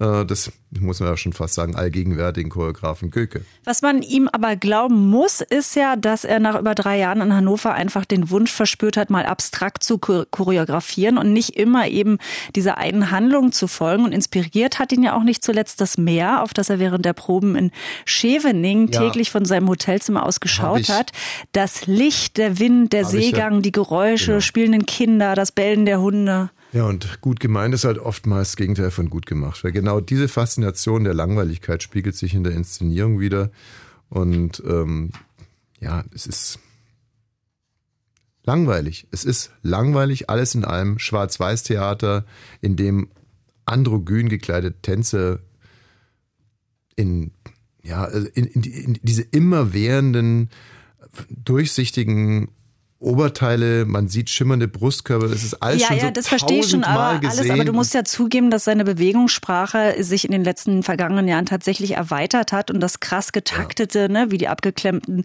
Äh, Das muss man ja schon fast sagen, allgegenwärtigen Choreografen Göke. Was man ihm aber glauben muss, ist ja, dass er nach über drei Jahren in Hannover einfach den Wunsch verspürt hat, mal abstrakt zu chor- choreografieren und nicht immer eben dieser einen Handlung zu folgen. Und inspiriert hat ihn ja auch nicht zuletzt das Meer, auf das er während der Proben in Scheveningen Ja. täglich von seinem Hotelzimmer aus geschaut ich- hat. Das Licht, der Wind, der ich ja- Seegang, die Geräusche, Genau. spielenden Kinder, das Bellen der Hunde. Ja, und gut gemeint ist halt oftmals das Gegenteil von gut gemacht. Weil genau diese Faszination der Langweiligkeit spiegelt sich in der Inszenierung wieder. Und ähm, ja, es ist langweilig. Es ist langweilig, alles in allem. Schwarz-Weiß-Theater, in dem androgyn gekleidete Tänze in, ja, also in, in, in diese immerwährenden, durchsichtigen Oberteile, man sieht schimmernde Brustkörper, das ist alles ja, schon ja, so das verstehe ich schon, aber alles, gesehen. aber du musst ja zugeben, dass seine Bewegungssprache sich in den letzten vergangenen Jahren tatsächlich erweitert hat und das krass getaktete, ne, wie die abgeklemmten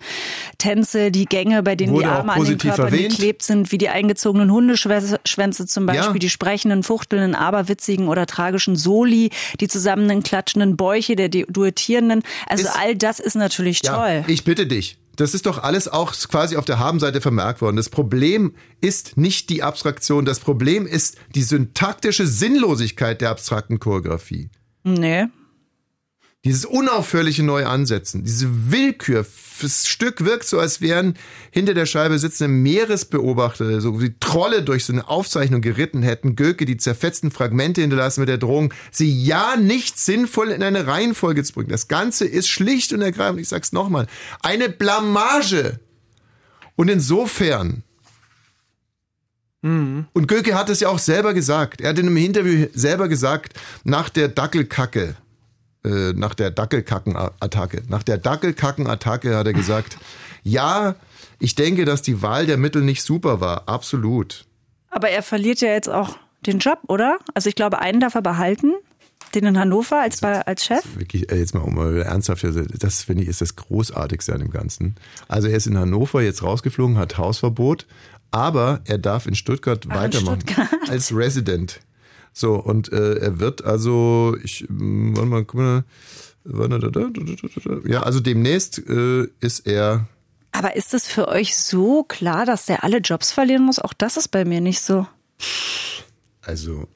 Tänze, die Gänge, bei denen Wurde die Arme an den Körpern geklebt sind, wie die eingezogenen Hundeschwänze zum Beispiel, Ja. die sprechenden, fuchtelnden, aberwitzigen oder tragischen Soli, die zusammen klatschenden Bäuche der du- Duettierenden. Also Ist- all das ist natürlich Ja, toll. ich bitte dich. Das ist doch alles auch quasi auf der Habenseite vermerkt worden. Das Problem ist nicht die Abstraktion, das Problem ist die syntaktische Sinnlosigkeit der abstrakten Choreografie. Nee. Dieses unaufhörliche Neuansetzen, diese Willkür. Das Stück wirkt so, als wären hinter der Scheibe sitzende Meeresbeobachter, so wie Trolle durch so eine Aufzeichnung geritten hätten, Göke die zerfetzten Fragmente hinterlassen mit der Drohung, sie ja nicht sinnvoll in eine Reihenfolge zu bringen. Das Ganze ist schlicht und ergreifend, ich sag's nochmal, eine Blamage. Und insofern, und Göke hat es ja auch selber gesagt, er hat in einem Interview selber gesagt, nach der Dackelkacke, äh, nach der Dackelkacken-Attacke. Nach der Dackelkacken-Attacke hat er gesagt, ja, ich denke, dass die Wahl der Mittel nicht super war. Absolut. Aber er verliert ja jetzt auch den Job, oder? Also ich glaube, einen darf er behalten, den in Hannover als, bei, als Chef. Wirklich, äh, jetzt mal um mal ernsthaft, also das finde ich ist das Großartigste an dem Ganzen. Also er ist in Hannover jetzt rausgeflogen, hat Hausverbot, aber er darf in Stuttgart Ach, in weitermachen. Stuttgart. Als Resident. So, und äh, er wird also, ich, ähm, warte mal, guck mal, warte, da, da, da, da, da, da. ja, also demnächst äh, ist er Aber ist es für euch so klar, dass der alle Jobs verlieren muss? Auch das ist bei mir nicht so. Also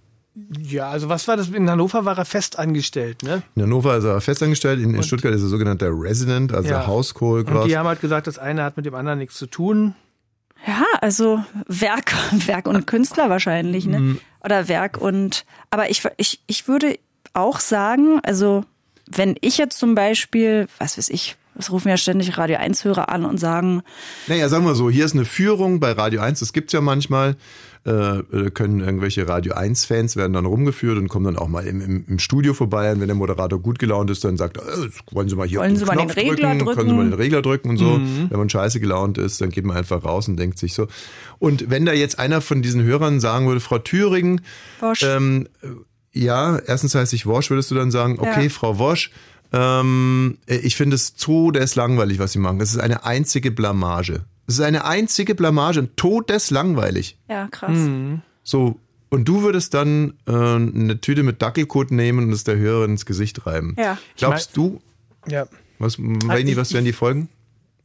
Ja, also was war das? In Hannover war er fest angestellt, ne? in Hannover ist er festangestellt, in, in Stuttgart ist er sogenannter Resident, also Ja. Hauschoreograf. Und die haben halt gesagt, das eine hat mit dem anderen nichts zu tun. Ja, also Werk, Werk und Künstler wahrscheinlich, ne? Mhm. Oder Werk und, aber ich, ich, ich würde auch sagen, also wenn ich jetzt zum Beispiel, was weiß ich, es rufen ja ständig Radio 1-Hörer an und sagen, Naja, sagen wir so, hier ist eine Führung bei Radio 1, das gibt's ja manchmal. Äh, äh, können irgendwelche Radio 1-Fans werden dann rumgeführt und kommen dann auch mal im, im, im Studio vorbei. Und wenn der Moderator gut gelaunt ist, dann sagt er, äh, wollen Sie mal hier Wollen auf Sie den den Knopf Regler Können Sie drücken? mal den Regler drücken und so. Mhm. Wenn man scheiße gelaunt ist, dann geht man einfach raus und denkt sich so. Und wenn da jetzt einer von diesen Hörern sagen würde, Frau Thüringen, ähm, äh, ja, erstens heißt ich Wosch, würdest du dann sagen, okay, Ja. Frau Wosch, ähm, ich finde es todeslangweilig, was Sie machen. Es ist eine einzige Blamage. Es ist eine einzige Blamage und todeslangweilig. ja, krass. Mhm. So, und du würdest dann äh, eine Tüte mit Dackelkot nehmen und es der Hörerin ins Gesicht reiben. Ja. Glaubst du, Ja. was, Also Rainy, ich- was wären die Folgen?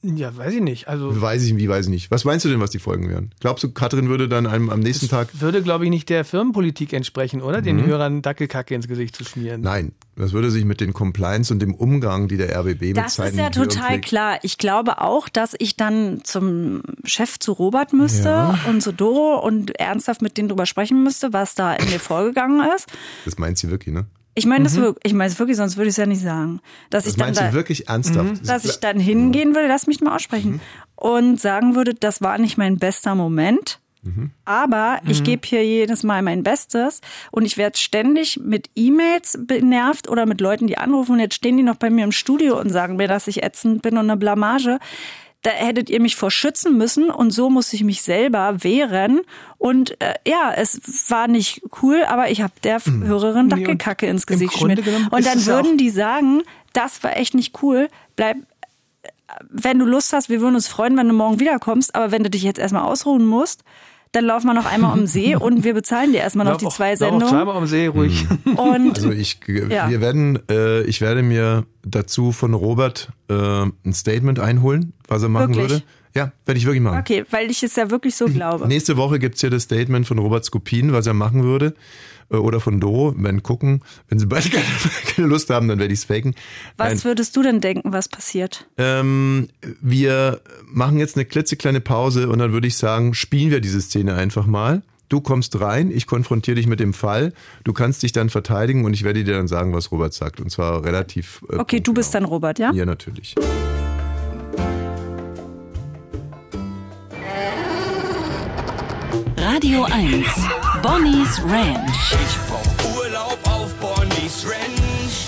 Ja, weiß ich nicht. Also Weiß ich, wie weiß ich nicht. Was meinst du denn, was die Folgen wären? Glaubst du, Katrin würde dann einem am nächsten Tag. würde, glaube ich, nicht der Firmenpolitik entsprechen, oder? Den Mhm. Hörern Dackelkacke ins Gesicht zu schmieren. Nein, das würde sich mit den Compliance und dem Umgang, die der RBB mit Das ist ja total klar. Ich glaube auch, dass ich dann zum Chef zu Robert müsste Ja. und zu Doro und ernsthaft mit denen drüber sprechen müsste, was da in mir vorgegangen ist. Das meint sie wirklich, ne? Ich meine das wirklich, ich meine es wirklich, sonst würde ich es ja nicht sagen. Dass Das ich dann da, wirklich ernsthaft. Mhm. dass ich dann hingehen würde, lass mich mal aussprechen und sagen würde, das war nicht mein bester Moment. Aber ich gebe hier jedes Mal mein Bestes und ich werde ständig mit E-Mails genervt oder mit Leuten, die anrufen und jetzt stehen die noch bei mir im Studio und sagen mir, dass ich ätzend bin und eine Blamage. Da hättet ihr mich vor schützen müssen und so muss ich mich selber wehren. Und äh, ja, es war nicht cool, aber ich habe der Hörerin Nee, und Dackelkacke ins Gesicht geschmiert. Und dann würden die sagen, das war echt nicht cool, bleib wenn du Lust hast, wir würden uns freuen, wenn du morgen wiederkommst, aber wenn du dich jetzt erstmal ausruhen musst, dann laufen wir noch einmal um den See und wir bezahlen dir erstmal noch die zwei lauf auch Sendungen. zweimal am See, ruhig. Und Also ich, Ja. wir werden, äh, ich werde mir dazu von Robert äh, ein Statement einholen, was er machen Wirklich? würde. Ja, werde ich wirklich machen. okay, weil ich es ja wirklich so glaube. Nächste Woche gibt's hier das Statement von Robert Skopin, was er machen würde. Äh, Oder von Doro, wenn gucken. Wenn sie beide keine, keine Lust haben, dann werde ich's faken. Was Nein. würdest du denn denken, was passiert? Ähm, wir machen jetzt eine klitzekleine Pause und dann würde ich sagen, spielen wir diese Szene einfach mal. Du kommst rein, ich konfrontiere dich mit dem Fall, du kannst dich dann verteidigen und ich werde dir dann sagen, was Robert sagt. Und zwar relativ. Äh, Okay, du bist dann Robert, ja? Ja, natürlich. Radio 1. Bonnie's Ranch. Ich brauch Urlaub auf Bonnie's Ranch.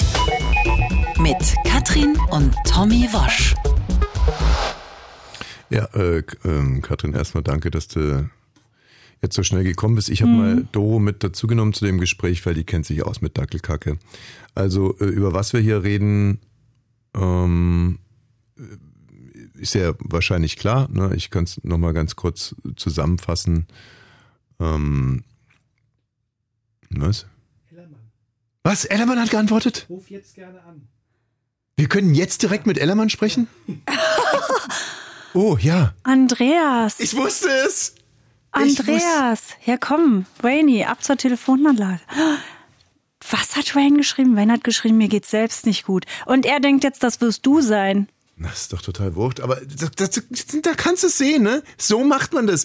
Mit Katrin und Tommy Wosch. Ja, äh, ähm, Katrin, erstmal danke, dass du jetzt so schnell gekommen bist. Ich habe Mhm. mal Doro mit dazugenommen zu dem Gespräch, weil die kennt sich aus mit Dackelkacke. Also äh, über was wir hier reden, ähm, ist ja wahrscheinlich klar. Ne? Ich kann es nochmal ganz kurz zusammenfassen. Ähm, was? Was? Ellermann hat geantwortet? Ruf jetzt gerne an. Wir können jetzt direkt mit Ellermann sprechen? oh, ja. Andreas. Ich wusste es. Andreas. Ja, komm. Wayne, ab zur Telefonanlage. Was hat Wayne geschrieben? Wayne hat geschrieben, mir geht's selbst nicht gut. Und er denkt jetzt, das wirst du sein. Das ist doch total wurscht, aber das, das, da kannst du es sehen, ne? So macht man das.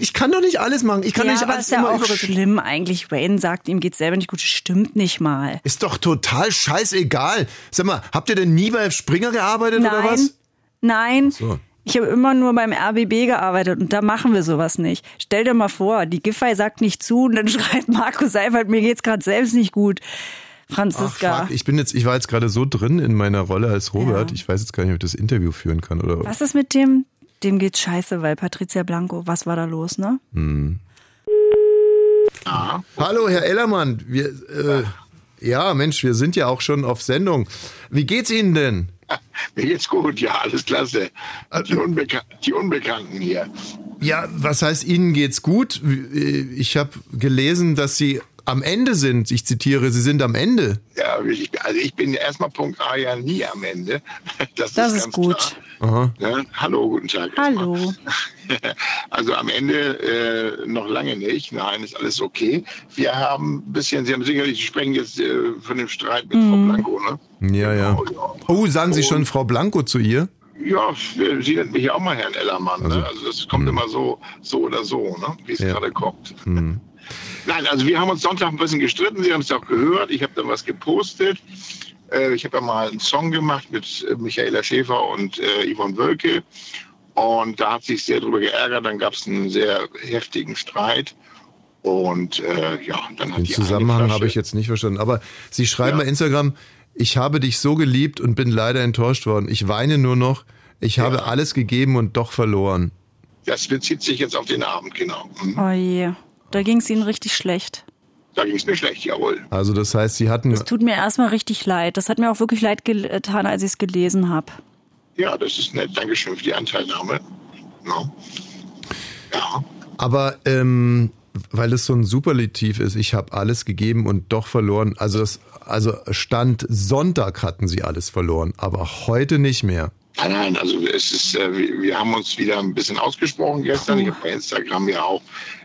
Ich kann doch nicht alles machen. Ich kann ja, nicht aber alles ist ja auch schlimm eigentlich. Wayne sagt, ihm geht's selber nicht gut. Stimmt nicht mal. Ist doch total scheißegal. Sag mal, habt ihr denn nie bei Springer gearbeitet oder Nein, was? nein. So. Ich habe immer nur beim RBB gearbeitet und da machen wir sowas nicht. Stell dir mal vor, die Giffey sagt nicht zu und dann schreibt Markus Seifert, mir geht's gerade selbst nicht gut. Ach, Franziska. fuck, ich bin jetzt, ich war jetzt gerade so drin in meiner Rolle als Robert. Ja. Ich weiß jetzt gar nicht, ob ich das Interview führen kann oder. Was ist mit dem? Dem geht's scheiße, weil Patricia Blanco, was war da los, ne? Hm. Hallo, Herr Ellermann. Wir, äh, ja, Mensch, wir sind ja auch schon auf Sendung. Wie geht's Ihnen denn? Mir geht's gut, ja, alles klasse. Die, Unbeka die Unbekannten hier. Ja, was heißt Ihnen geht's gut? Ich habe gelesen, dass Sie am Ende sind. Ich zitiere, Sie sind am Ende. Ja, ich, also ich bin erstmal Punkt A ja nie am Ende. Das, Das ist, ist ganz gut. Klar. Aha. Ja, hallo, guten Tag. Hallo. Also am Ende äh, noch lange nicht. Nein, ist alles okay. Wir haben ein bisschen, Sie haben sicherlich, Sie sprechen jetzt äh, von dem Streit mit Frau Blanco, ne? Ja, ja. Oh, sagen Sie schon Frau Blanco zu ihr? Ja, Sie nennt mich ja auch mal Herrn Ellermann. Also, ne? also das kommt immer so, so oder so, ne? wie es Ja. gerade kommt. Hm. Nein, also wir haben uns Sonntag ein bisschen gestritten. Sie haben es auch gehört. Ich habe da was gepostet. Äh, ich habe ja mal einen Song gemacht mit äh, Michaela Schäfer und äh, Yvonne Wölke. Und da hat sich sehr drüber geärgert. Dann gab es einen sehr heftigen Streit. Und äh, ja, dann hat Den die Zusammenhang habe ich jetzt nicht verstanden. Aber Sie schreiben bei Instagram, ich habe dich so geliebt und bin leider enttäuscht worden. Ich weine nur noch. Ich habe alles gegeben und doch verloren. Das bezieht sich jetzt auf den Abend, genau. Mhm. Oh je, da ging's Ihnen richtig schlecht. Da ging es mir schlecht, jawohl. Also das heißt, Sie hatten... Es tut mir erstmal richtig leid. Das hat mir auch wirklich leid getan, als ich es gelesen habe. Ja, das ist nett. Dankeschön für die Anteilnahme. Ja. ja. Aber ähm, weil es so ein Superlativ ist, ich habe alles gegeben und doch verloren. Also, das, also Stand Sonntag hatten sie alles verloren, aber heute nicht mehr. Nein, nein, also es ist, äh, wir haben uns wieder ein bisschen ausgesprochen gestern. Ich habe bei Instagram ja auch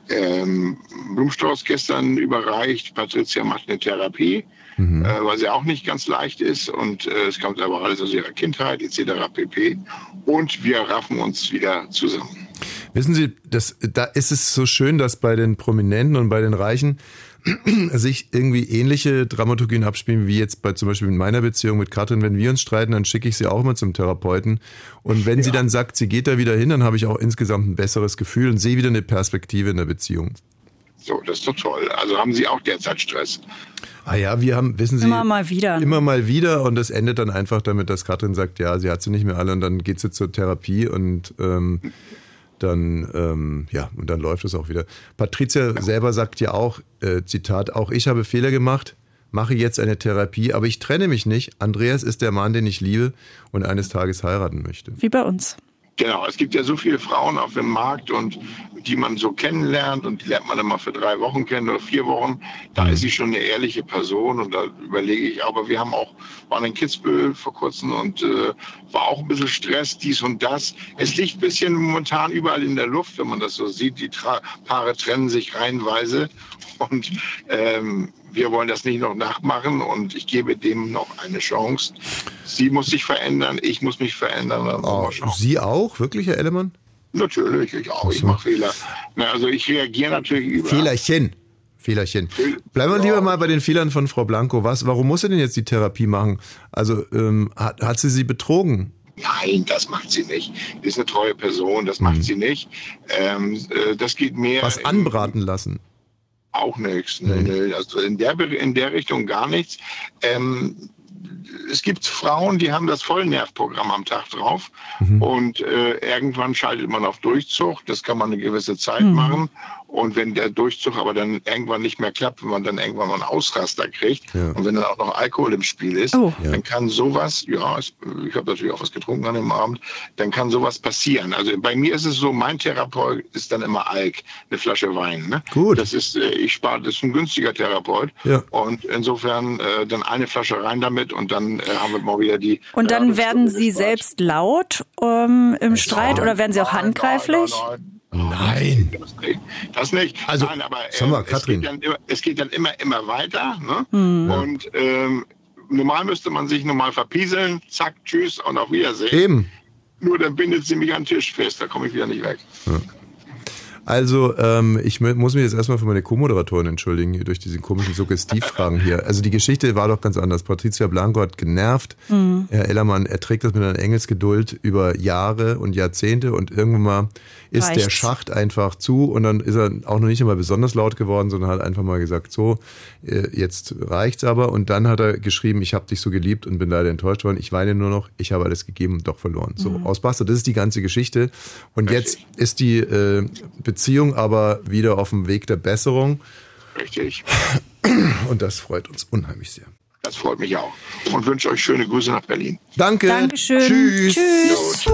ähm, Blumenstrauß gestern überreicht. Patricia macht eine Therapie, äh, weil sie auch nicht ganz leicht ist. Und äh, es kommt aber alles aus ihrer Kindheit etc. pp. Und wir raffen uns wieder zusammen. Wissen Sie, das, da ist es so schön, dass bei den Prominenten und bei den Reichen sich irgendwie ähnliche Dramaturgien abspielen, wie jetzt bei zum Beispiel in meiner Beziehung mit Katrin. Wenn wir uns streiten, dann schicke ich sie auch immer zum Therapeuten. Und wenn sie dann sagt, sie geht da wieder hin, dann habe ich auch insgesamt ein besseres Gefühl und sehe wieder eine Perspektive in der Beziehung. So, das ist doch toll. Also haben Sie auch derzeit Stress? Ah ja, wir haben, wissen Sie, Immer mal wieder. immer mal wieder und das endet dann einfach damit, dass Katrin sagt, ja, sie hat sie nicht mehr alle und dann geht sie zur Therapie und ähm, dann, ähm, ja, und dann läuft es auch wieder. Patricia selber sagt ja auch, äh, Zitat, auch ich habe Fehler gemacht, mache jetzt eine Therapie, aber ich trenne mich nicht. Andreas ist der Mann, den ich liebe und eines Tages heiraten möchte. Wie bei uns. Genau, es gibt ja so viele Frauen auf dem Markt und die man so kennenlernt und die lernt man immer für drei Wochen kennen oder vier Wochen. Da ist sie schon eine ehrliche Person und da überlege ich, aber wir haben auch, waren in Kitzbühel vor kurzem und äh, war auch ein bisschen Stress, dies und das. Es liegt ein bisschen momentan überall in der Luft, wenn man das so sieht. Die Tra Paare trennen sich reihenweise und ähm, wir wollen das nicht noch nachmachen und ich gebe dem noch eine Chance. Sie muss sich verändern, ich muss mich verändern. Schauen. Sie auch, wirklich, Herr Ellemann? Natürlich, ich auch. Ich mache Fehler. Na, also ich reagiere natürlich über. Fehlerchen. Fehlerchen. Bleiben wir lieber mal bei den Fehlern von Frau Blanco. Was, warum muss sie denn jetzt die Therapie machen? Also ähm, hat, hat sie sie betrogen? Nein, das macht sie nicht. Die ist eine treue Person, das macht sie nicht. Ähm, äh, das geht mehr. Was anbraten lassen? Auch nichts. Nee, nee. Also in der, in der Richtung gar nichts. Ähm, es gibt Frauen, die haben das Vollnervprogramm am Tag drauf und äh, irgendwann schaltet man auf Durchzug. Das kann man eine gewisse Zeit Mhm. machen. Und wenn der Durchzug aber dann irgendwann nicht mehr klappt, wenn man dann irgendwann mal einen Ausraster kriegt und wenn dann auch noch Alkohol im Spiel ist, Oh. dann kann sowas, ja, ich habe natürlich auch was getrunken an dem Abend, dann kann sowas passieren. Also bei mir ist es so, mein Therapeut ist dann immer Alk, eine Flasche Wein. Ne? Gut. Das ist, äh, ich spare, das ist ein günstiger Therapeut. Ja. Und insofern äh, dann eine Flasche rein damit und dann äh, haben wir mal wieder die. Und dann äh, werden Sie selbst laut ähm, im Streit oder werden Sie auch handgreiflich? Nein. Das nicht. Das nicht. Also, Nein, aber sag mal, es, Katrin. geht dann, immer- es geht dann immer, immer weiter. Ne? Hm. Und ähm, normal müsste man sich normal verpieseln. Zack, tschüss und auf Wiedersehen. Eben. Nur dann bindet sie mich an den Tisch fest. Da komme ich wieder nicht weg. Also, ähm, ich muss mich jetzt erstmal für meine Co-Moderatorin entschuldigen, durch diese komischen Suggestivfragen hier. Also die Geschichte war doch ganz anders. Patricia Blanco hat genervt. Mhm. Herr Ellermann erträgt das mit einer Engelsgeduld über Jahre und Jahrzehnte und irgendwann mal ist der Reicht's. Schacht einfach zu und dann ist er auch noch nicht immer besonders laut geworden, sondern hat einfach mal gesagt, so, äh, jetzt reicht's aber. Und dann hat er geschrieben, ich habe dich so geliebt und bin leider enttäuscht worden. Ich weine nur noch, ich habe alles gegeben und doch verloren. So, Mhm. aus Basta, das ist die ganze Geschichte. Und jetzt ist die äh, Beziehung aber wieder auf dem Weg der Besserung. Richtig. Und das freut uns unheimlich sehr. Das freut mich auch. Und wünsche euch schöne Grüße nach Berlin. Danke. Dankeschön. Tschüss. Tschüss.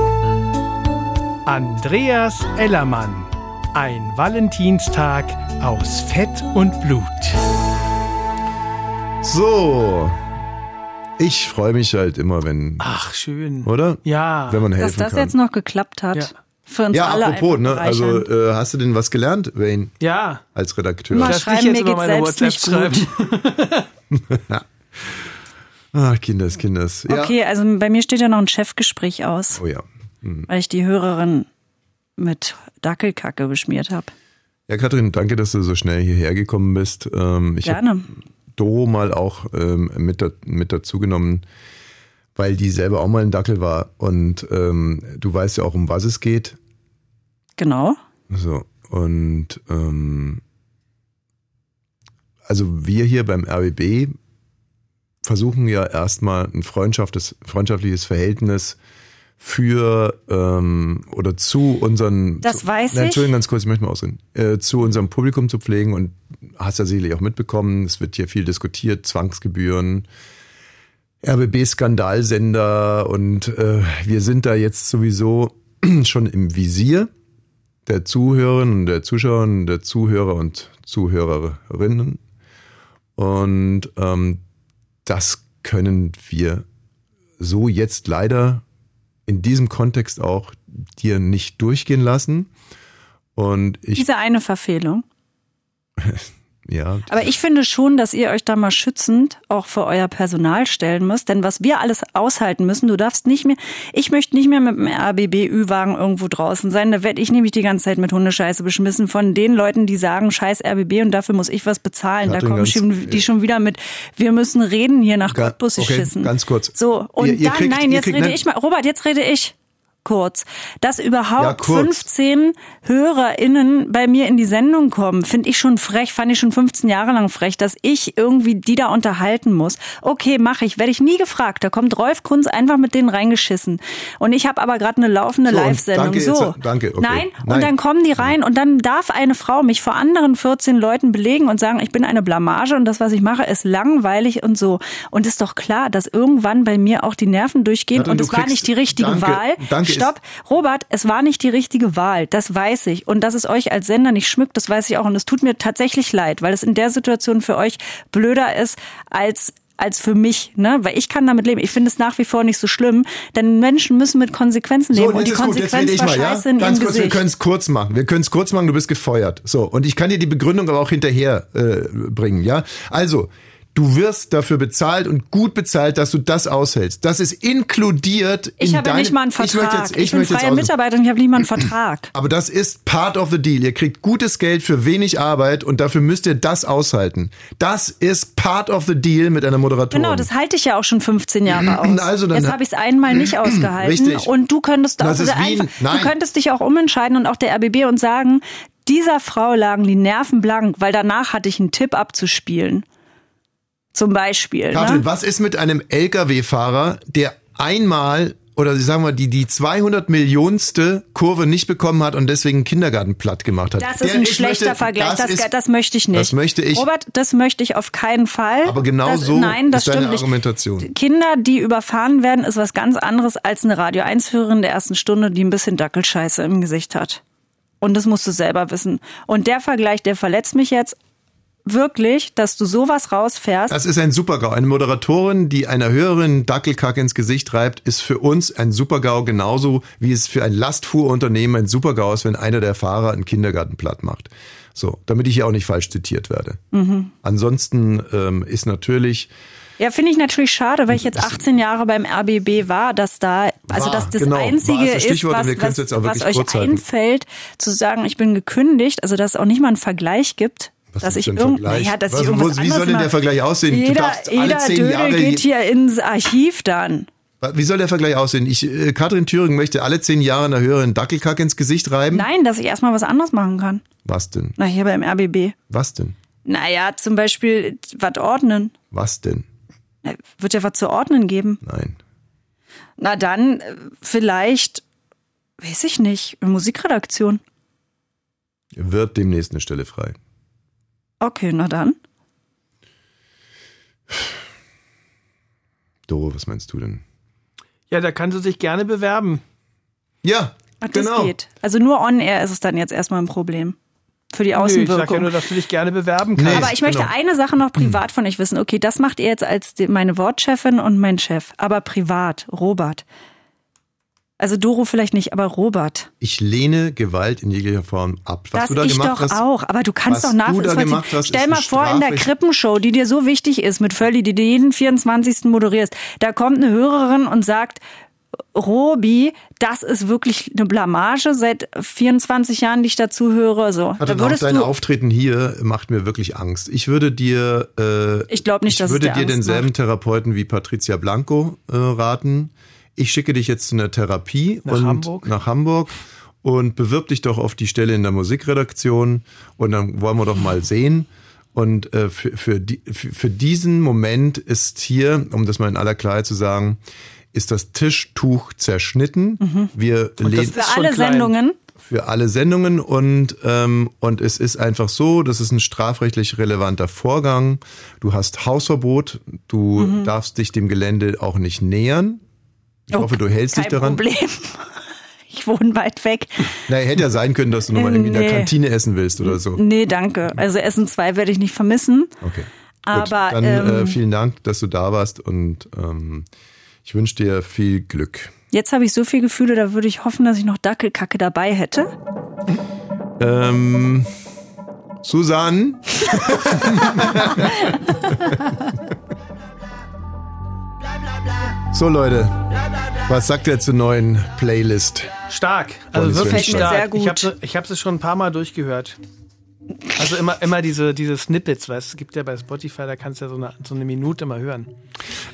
Andreas Ellermann. Ein Valentinstag aus Fett und Blut. So. Ich freue mich halt immer, wenn. Ach, schön. Oder? Ja. Wenn man Dass helfen das kann. jetzt noch geklappt hat. Ja. Für uns ja, alle apropos, ne? Also äh, hast du denn was gelernt, Wayne? Ja. Als Redakteur. Immer Lass dich schreiben, jetzt mir geht's meine selbst WhatsApp nicht gut. Ach, Kinders, Kinders. Ja. Okay, also bei mir steht ja noch ein Chefgespräch aus, Oh ja. Hm. weil ich die Hörerin mit Dackelkacke beschmiert habe. Ja, Katrin, danke, dass du so schnell hierher gekommen bist. Ähm, ich habe Gerne. Doro mal auch ähm, mit, da, mit dazu genommen, weil die selber auch mal ein Dackel war. Und ähm, du weißt ja auch, um was es geht. Genau. So, und ähm, also wir hier beim RBB versuchen ja erstmal ein freundschaftliches, freundschaftliches Verhältnis für ähm, oder zu unseren Das zu, weiß Na, ich. Entschuldigung, ganz kurz, ich möchte mal ausreden. Äh, zu unserem Publikum zu pflegen und hast ja sicherlich auch mitbekommen, es wird hier viel diskutiert, Zwangsgebühren, RBB-Skandalsender und äh, wir sind da jetzt sowieso schon im Visier der Zuhörerinnen und der Zuschauer und der Zuhörer und Zuhörerinnen. Und ähm, das können wir so jetzt leider in diesem Kontext auch dir nicht durchgehen lassen. Und ich, Diese eine Verfehlung. ja, Aber ich finde schon, dass ihr euch da mal schützend auch für euer Personal stellen müsst. Denn was wir alles aushalten müssen, du darfst nicht mehr, ich möchte nicht mehr mit dem RBB-Ü-Wagen irgendwo draußen sein. Da werde ich nämlich die ganze Zeit mit Hundescheiße beschmissen von den Leuten, die sagen, scheiß RBB und dafür muss ich was bezahlen. Da kommen schon, die schon wieder mit, wir müssen reden hier nach Cottbus okay, schissen. ganz kurz. So, und Ihr- ihr dann, kriegt- nein, jetzt kriegt- rede nein. ich mal, Robert, jetzt rede ich kurz. Dass Ja, überhaupt kurz. 15 HörerInnen bei mir in die Sendung kommen, finde ich schon frech, fand ich schon 15 Jahre lang frech, dass ich irgendwie die da unterhalten muss. Okay, mache ich, werde ich nie gefragt. Da kommt Rolf Kunz einfach mit denen reingeschissen. Und ich habe aber gerade eine laufende So, und Live-Sendung. danke, So. jetzt- danke, okay. Nein, Nein. und dann kommen die rein und dann darf eine Frau mich vor anderen 14 Leuten belegen und sagen, ich bin eine Blamage und das, was ich mache, ist langweilig und so. Und ist doch klar, dass irgendwann bei mir auch die Nerven durchgehen Katrin, und du es war nicht die richtige danke, Wahl. danke, Stopp. Robert, es war nicht die richtige Wahl. Das weiß ich. Und dass es euch als Sender nicht schmückt, das weiß ich auch. Und es tut mir tatsächlich leid, weil es in der Situation für euch blöder ist als als für mich, ne? Weil ich kann damit leben. Ich finde es nach wie vor nicht so schlimm, denn Menschen müssen mit Konsequenzen leben. und die ist gut, jetzt rede Konsequenz ich war mal, ja? scheiße in Ganz kurz, wir Gesicht. können es kurz machen. Wir können es kurz machen, du bist gefeuert. So, und ich kann dir die Begründung aber auch hinterher äh, bringen, ja? Also, du wirst dafür bezahlt und gut bezahlt, dass du das aushältst. Das ist inkludiert Ich in habe deinem- nicht mal einen Ich, Vertrag. jetzt, Ich, ich, bin freie aus- Mitarbeiter und ich habe nicht mal einen Vertrag. aber das ist part of the deal. Ihr kriegt gutes Geld für wenig Arbeit und dafür müsst ihr das aushalten. Das ist part of the deal mit einer Moderatorin. Genau, das halte ich ja auch schon 15 Jahre aus. Also dann- Jetzt habe ich es einmal nicht ausgehalten. Richtig. Und du könntest auch Das ist einfach, nein. du könntest dich auch umentscheiden und auch der RBB und sagen, dieser Frau lagen die Nerven blank, weil danach hatte ich einen Tipp abzuspielen. Zum Beispiel. Katrin, ne? was ist mit einem LKW-Fahrer, der einmal oder sagen wir die die 200 Millionste Kurve nicht bekommen hat und deswegen Kindergarten platt gemacht hat? Das ist Der- ein schlechter möchte- Vergleich. Das, ist, das möchte ich nicht. Das möchte ich. Robert, das möchte ich auf keinen Fall. aber genau das, so nein, das ist deine stimmt nicht. Argumentation. Kinder, die überfahren werden, ist was ganz anderes als eine Radio 1-Hörerin der ersten Stunde, die ein bisschen Dackelscheiße im Gesicht hat. Und das musst du selber wissen. Und der Vergleich, der verletzt mich jetzt wirklich, dass du sowas rausfährst. Das ist ein Supergau. Eine Moderatorin, die einer Hörerin Dackelkack ins Gesicht reibt, ist für uns ein Supergau, genauso wie es für ein Lastfuhrunternehmen ein Supergau ist, wenn einer der Fahrer einen Kindergarten platt macht. So, damit ich hier auch nicht falsch zitiert werde. Mhm. Ansonsten ähm, ist natürlich Ja, finde ich natürlich schade, weil ich jetzt 18 Jahre beim RBB war, dass da, also dass das genau, Einzige ist das was, was, was euch halten. einfällt, zu sagen, ich bin gekündigt, also dass es auch nicht mal einen Vergleich gibt. Was dass ich irgend, naja, dass Was- ich wo- irgendwas wie anderes soll denn der. Vergleich aussehen? Jeder, jeder Dödel Jahre geht hier ins Archiv dann. Wie soll der Vergleich aussehen? Ich, äh, Katrin Thüringen möchte alle zehn Jahre einer Hörerin Dackelkack ins Gesicht reiben. Nein, dass ich erstmal was anderes machen kann. Was denn? Na, hier beim RBB. Was denn? Naja, zum Beispiel was ordnen. Was denn? Na, Wird ja was zu ordnen geben. Nein. Na dann, äh, vielleicht, weiß ich nicht, Musikredaktion. Wird demnächst eine Stelle frei. Okay, na dann. Doro, was meinst du denn? Ja, da kann sie sich gerne bewerben. Ja, Ach, das geht. Also nur on-air ist es dann jetzt erstmal ein Problem. Für die Nö, ich Außenwirkung. sag ja nur, dass du dich gerne bewerben kannst. Aber ich möchte genau. eine Sache noch privat von euch wissen. Okay, das macht ihr jetzt als meine Wortchefin und mein Chef. Aber privat, Robert. Also Doro vielleicht nicht, aber Robert. Ich lehne Gewalt in jeglicher Form ab. Was das du da ich gemacht doch hast, auch. Aber du kannst doch nachvollziehen. hast, Stell mal vor, in der Krippenshow, die dir so wichtig ist mit Völli, die du jeden 24. moderierst, da kommt eine Hörerin und sagt, Robi, das ist wirklich eine Blamage seit 24 Jahren, die ich dazu höre. So, da auch würdest dein du, Auftreten hier macht mir wirklich Angst. Ich würde dir, äh, Ich glaub nicht, ich dass würde dir dir Angst denselben macht. Therapeuten wie Patricia Blanco äh, raten. Ich schicke dich jetzt zu einer Therapie Nach und Hamburg? nach Hamburg und bewirb dich doch auf die Stelle in der Musikredaktion und dann wollen wir doch mal sehen. Und äh, für, für, die, für, für diesen Moment ist hier, um das mal in aller Klarheit zu sagen, ist das Tischtuch zerschnitten. Wir lehnen für alle Sendungen. für alle Sendungen und, ähm, und es ist einfach so, das ist ein strafrechtlich relevanter Vorgang. Du hast Hausverbot, du Mhm. darfst dich dem Gelände auch nicht nähern. Ich hoffe, du hältst Kein dich daran. Problem. Ich wohne weit weg. Na, hätte ja sein können, dass du nochmal irgendwie in der Nee. Kantine essen willst oder so. Nee, danke. Also Essen 2 werde ich nicht vermissen. Okay. Aber Gut, dann äh, ähm, vielen Dank, dass du da warst und ähm, ich wünsche dir viel Glück. Jetzt habe ich so viel Gefühle, da würde ich hoffen, dass ich noch Dackelkacke dabei hätte. Ähm, Susan? so Leute, was sagt ihr zur neuen Playlist? Stark, also wirklich stark. sehr gut. Ich habe ich hab es schon ein paar Mal durchgehört. Also immer, immer diese, diese Snippets, weißt du, es gibt ja bei Spotify, da kannst du ja so eine, so eine Minute mal hören.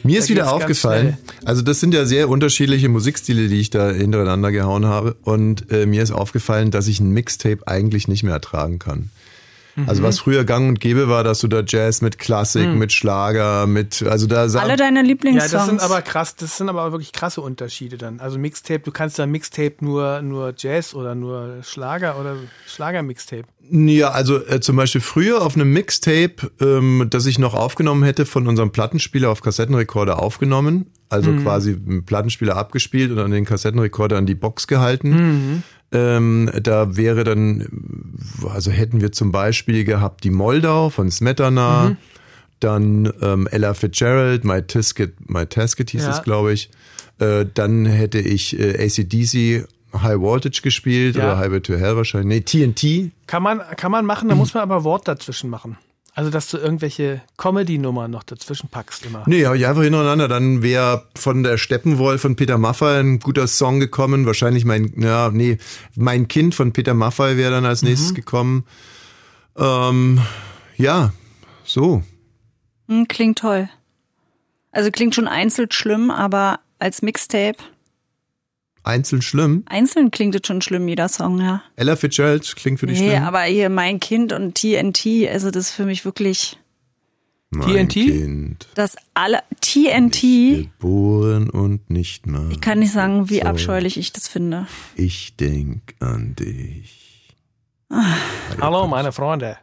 Mir ist Da wieder geht's ganz aufgefallen, also das sind ja sehr unterschiedliche Musikstile, die ich da hintereinander gehauen habe. Und äh, mir ist aufgefallen, dass ich ein Mixtape eigentlich nicht mehr ertragen kann. Also Mhm. was früher gang und gäbe war, dass du da Jazz mit Klassik, Mhm. mit Schlager, mit, also da Alle deine Ja, Lieblingssongs. das sind aber krass, das sind aber wirklich krasse Unterschiede dann. Also Mixtape, du kannst da Mixtape nur, nur Jazz oder nur Schlager oder Schlager-Mixtape. Ja, also äh, zum Beispiel früher auf einem Mixtape, ähm, das ich noch aufgenommen hätte, von unserem Plattenspieler auf Kassettenrekorder aufgenommen. Also Mhm. quasi einen Plattenspieler abgespielt und an den Kassettenrekorder an die Box gehalten. Mhm. Ähm, da wäre dann, also hätten wir zum Beispiel gehabt die Moldau von Smetana, Mhm. dann ähm, Ella Fitzgerald, My Tisket, My Tasket hieß Ja. es, glaube ich. Äh, dann hätte ich äh, ACDC High Voltage gespielt Ja. oder Highway to Hell wahrscheinlich. Nee, TNT. Kann man, kann man machen, da muss man aber Wort dazwischen machen. Also, dass du irgendwelche Comedy-Nummern noch dazwischen packst immer. Nee, habe ich einfach hintereinander. Dann wäre von der Steppenwolf von Peter Maffay ein guter Song gekommen. Wahrscheinlich mein, ja, nee, mein Kind von Peter Maffay wäre dann als nächstes gekommen. Ähm, ja, so. Hm, klingt toll. Also klingt schon einzeln schlimm, aber als Mixtape. Einzeln schlimm. Einzeln klingt es schon schlimm, jeder Song, ja. Ella Fitzgerald klingt für dich Nee, schlimm. aber hier mein Kind und TNT, also das ist für mich wirklich mein TNT? Kind, das alle TNT. geboren und nicht mal. Ich kann nicht sagen, wie so. abscheulich ich das finde. Ich denk an dich. Hallo, meine Freunde.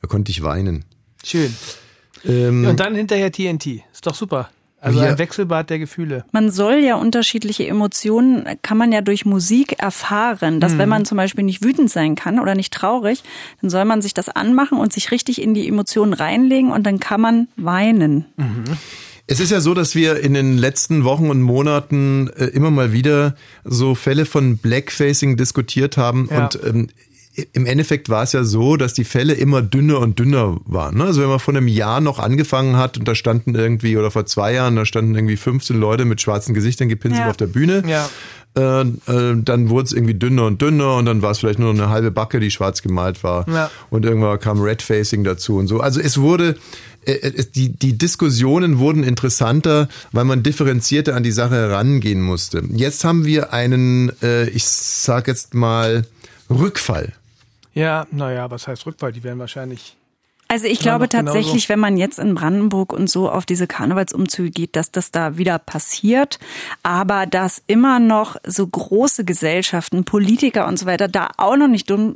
Da konnte ich weinen. Schön. Ähm, Und dann hinterher TNT. Ist doch super. Also Ja. ein Wechselbad der Gefühle. Man soll ja unterschiedliche Emotionen, kann man ja durch Musik erfahren, dass Mhm. wenn man zum Beispiel nicht wütend sein kann oder nicht traurig, dann soll man sich das anmachen und sich richtig in die Emotionen reinlegen und dann kann man weinen. Es ist ja so, dass wir in den letzten Wochen und Monaten äh, immer mal wieder so Fälle von Blackfacing diskutiert haben Ja. und ähm, im Endeffekt war es ja so, dass die Fälle immer dünner und dünner waren. Ne? Also wenn man vor einem Jahr noch angefangen hat und da standen irgendwie, oder vor zwei Jahren, da standen irgendwie 15 Leute mit schwarzen Gesichtern gepinselt Ja. auf der Bühne, Ja. äh, äh, dann wurde es irgendwie dünner und dünner und dann war es vielleicht nur noch eine halbe Backe, die schwarz gemalt war. Ja. Und irgendwann kam Red Facing dazu und so. Also es wurde, äh, es, die, die Diskussionen wurden interessanter, weil man differenzierter an die Sache herangehen musste. Jetzt haben wir einen, äh, ich sag jetzt mal, Rückfall. Ja, naja, was heißt Rückfall? Die werden wahrscheinlich. Also ich glaube noch genauso. tatsächlich, wenn man jetzt in Brandenburg und so auf diese Karnevalsumzüge geht, dass das da wieder passiert, aber dass immer noch so große Gesellschaften, Politiker und so weiter da auch noch nicht dumm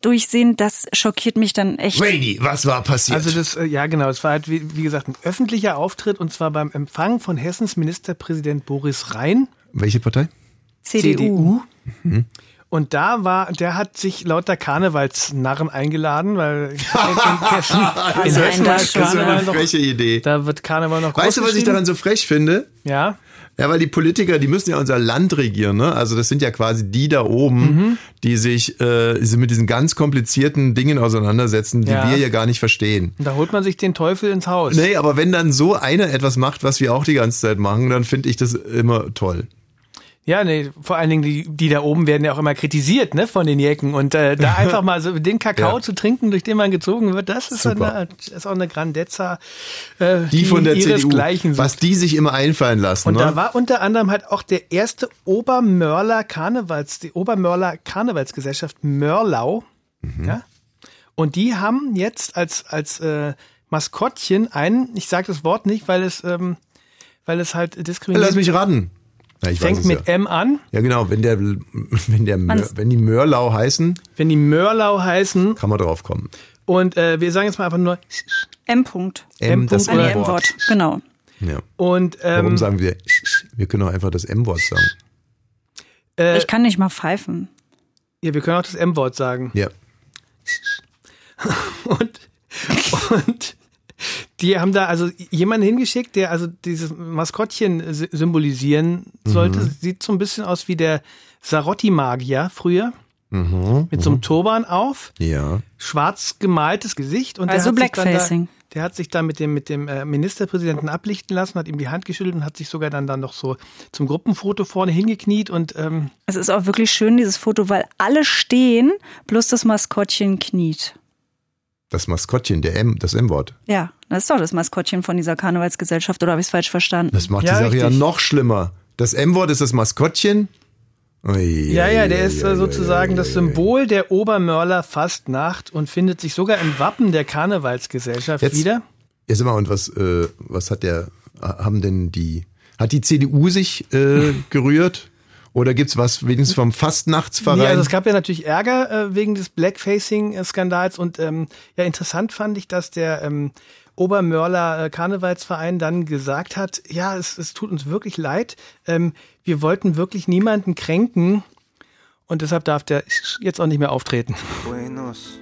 durchsehen, das schockiert mich dann echt. Rainy, was war passiert? Also das, äh, ja genau, es war halt wie, wie gesagt ein öffentlicher Auftritt und zwar beim Empfang von Hessens Ministerpräsident Boris Rhein, Welche Partei? CDU. Mhm. Und da war, der hat sich lauter Karnevalsnarren eingeladen, weil in, in Hessen, in Hessen schon. Karneval noch, Freche Idee. da wird Karneval noch Weißt du, was ich daran so frech finde? Ja, Ja, weil die Politiker, die müssen ja unser Land regieren, ne? Also das sind ja quasi die da oben, Mhm. die sich äh, mit diesen ganz komplizierten Dingen auseinandersetzen, die Ja. wir ja gar nicht verstehen. und da holt man sich den Teufel ins Haus. Nee, aber wenn dann so einer etwas macht, was wir auch die ganze Zeit machen, dann finde ich das immer toll. Ja, nee, vor allen Dingen die, die da oben werden ja auch immer kritisiert, ne, von den Jecken. Und äh, da einfach mal so den Kakao Ja. zu trinken, durch den man gezogen wird, das ist, eine, ist auch eine Grandezza, äh, Die, von der CDU, was die sich immer einfallen lassen. Und ne? da war unter anderem halt auch der erste Obermörler Karnevals, die Obermörler Karnevalsgesellschaft Mörlau. Mhm. Ja? Und die haben jetzt als, als äh, Maskottchen einen, ich sage das Wort nicht, weil es, ähm, weil es halt diskriminiert Lass mich raten. Ja, ich weiß fängt mit ja. M an. ja genau, wenn der wenn der Mör, wenn die Mörlau heißen, Wenn die Mörlau heißen kann man drauf kommen. und äh, wir sagen jetzt mal einfach nur M. -Punkt. M, das M-Punkt Ah, nee, M-Wort. M-Wort. Genau. Ja. und Warum ähm, sagen wir? Wir können auch einfach das M-Wort sagen. äh, Ich kann nicht mal pfeifen. ja, wir können auch das M-Wort sagen. Ja. Und, und die haben da also jemanden hingeschickt, der also dieses Maskottchen sy- symbolisieren sollte. Mhm. Sieht so ein bisschen aus wie der Sarotti-Magier früher. Mhm. Mit so einem Turban auf, Ja. schwarz gemaltes Gesicht. Und der Also hat sich dann Blackfacing. Da, der hat sich da mit dem, mit dem äh, Ministerpräsidenten ablichten lassen, hat ihm die Hand geschüttelt und hat sich sogar dann, dann noch so zum Gruppenfoto vorne hingekniet und ähm, Es ist auch wirklich schön, dieses Foto, weil alle stehen, bloß das Maskottchen kniet. Das Maskottchen, der M, das M-Wort. Ja, das ist doch das Maskottchen von dieser Karnevalsgesellschaft, oder habe ich es falsch verstanden? Das macht Ja, die Sache ja richtig. noch schlimmer. Das M-Wort ist das Maskottchen. Ui, Ja, ja, der ui, ist ui, äh, sozusagen das Symbol der Obermörler Fastnacht und findet sich sogar im Wappen der Karnevalsgesellschaft Jetzt- wieder. Ja, sag mal, und was, äh, was hat der, haben denn die, hat die CDU sich äh, gerührt? Oder gibt's was wenigstens vom Fastnachtsverein? Nee, also es gab ja natürlich Ärger äh, wegen des Blackfacing-Skandals und ähm, ja, interessant fand ich, dass der ähm, Obermörler äh, Karnevalsverein dann gesagt hat, ja, es, es tut uns wirklich leid, ähm, wir wollten wirklich niemanden kränken und deshalb darf der jetzt auch nicht mehr auftreten. Buenos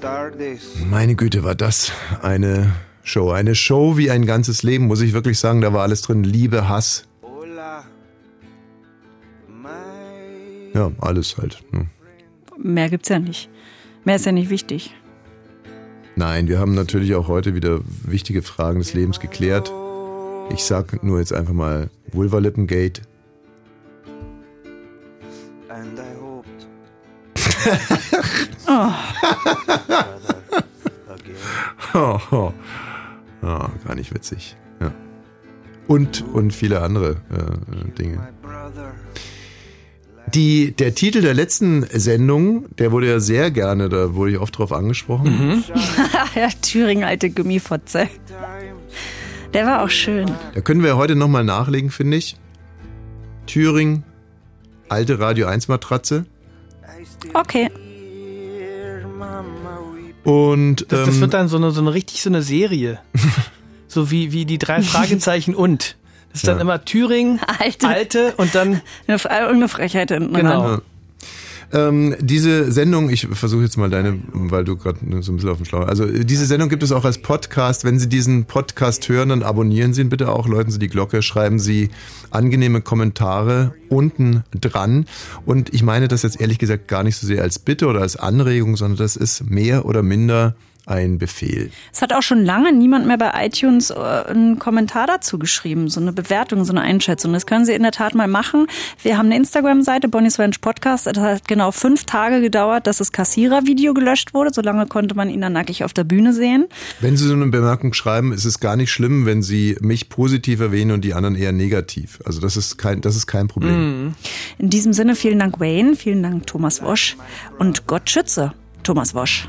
tardes. Meine Güte, war das eine Show. Eine Show wie ein ganzes Leben, muss ich wirklich sagen. Da war alles drin. Liebe, Hass. Ja, alles halt. ne. Mehr gibt's ja nicht. Mehr ist ja nicht wichtig. Nein, wir haben natürlich auch heute wieder wichtige Fragen des Lebens geklärt. Ich sag nur jetzt einfach mal Vulva-Lippengate. And I hoped Oh. Oh, oh. Ah, gar nicht witzig. Ja. Und, und viele andere äh, Dinge. Die, der Titel der letzten Sendung, der wurde ja sehr gerne, da wurde ich oft drauf angesprochen. ja, Thüringen, alte Gummifotze. Der war auch schön. Da können wir heute nochmal nachlegen, finde ich. Thüringen, alte Radio 1 Matratze. Okay. Und Das, das ähm, wird dann so eine, so eine richtig so eine Serie. so wie, wie die drei Fragezeichen und. Das ist dann Ja. immer Thüringen, alte, und dann. Irgendeine Frechheit hinten Genau. dran. Ähm, diese Sendung, ich versuche jetzt mal deine, weil du gerade so ein bisschen auf dem Schlauch. Also äh, diese Sendung gibt es auch als Podcast. Wenn Sie diesen Podcast hören, dann abonnieren Sie ihn bitte auch, läuten Sie die Glocke, schreiben Sie angenehme Kommentare unten dran. Und ich meine das jetzt ehrlich gesagt gar nicht so sehr als Bitte oder als Anregung, sondern das ist mehr oder minder ein Befehl. Es hat auch schon lange niemand mehr bei iTunes äh, einen Kommentar dazu geschrieben, so eine Bewertung, so eine Einschätzung. Das können Sie in der Tat mal machen. Wir haben eine Instagram-Seite, Bonnie's Ranch Podcast. Es hat genau fünf Tage gedauert, dass das Kassierer-Video gelöscht wurde. So lange konnte man ihn dann nackig auf der Bühne sehen. Wenn Sie so eine Bemerkung schreiben, ist es gar nicht schlimm, wenn Sie mich positiv erwähnen und die anderen eher negativ. Also das ist kein, das ist kein Problem. In diesem Sinne vielen Dank Wayne, vielen Dank Thomas Wosch und Gott schütze Thomas Wosch.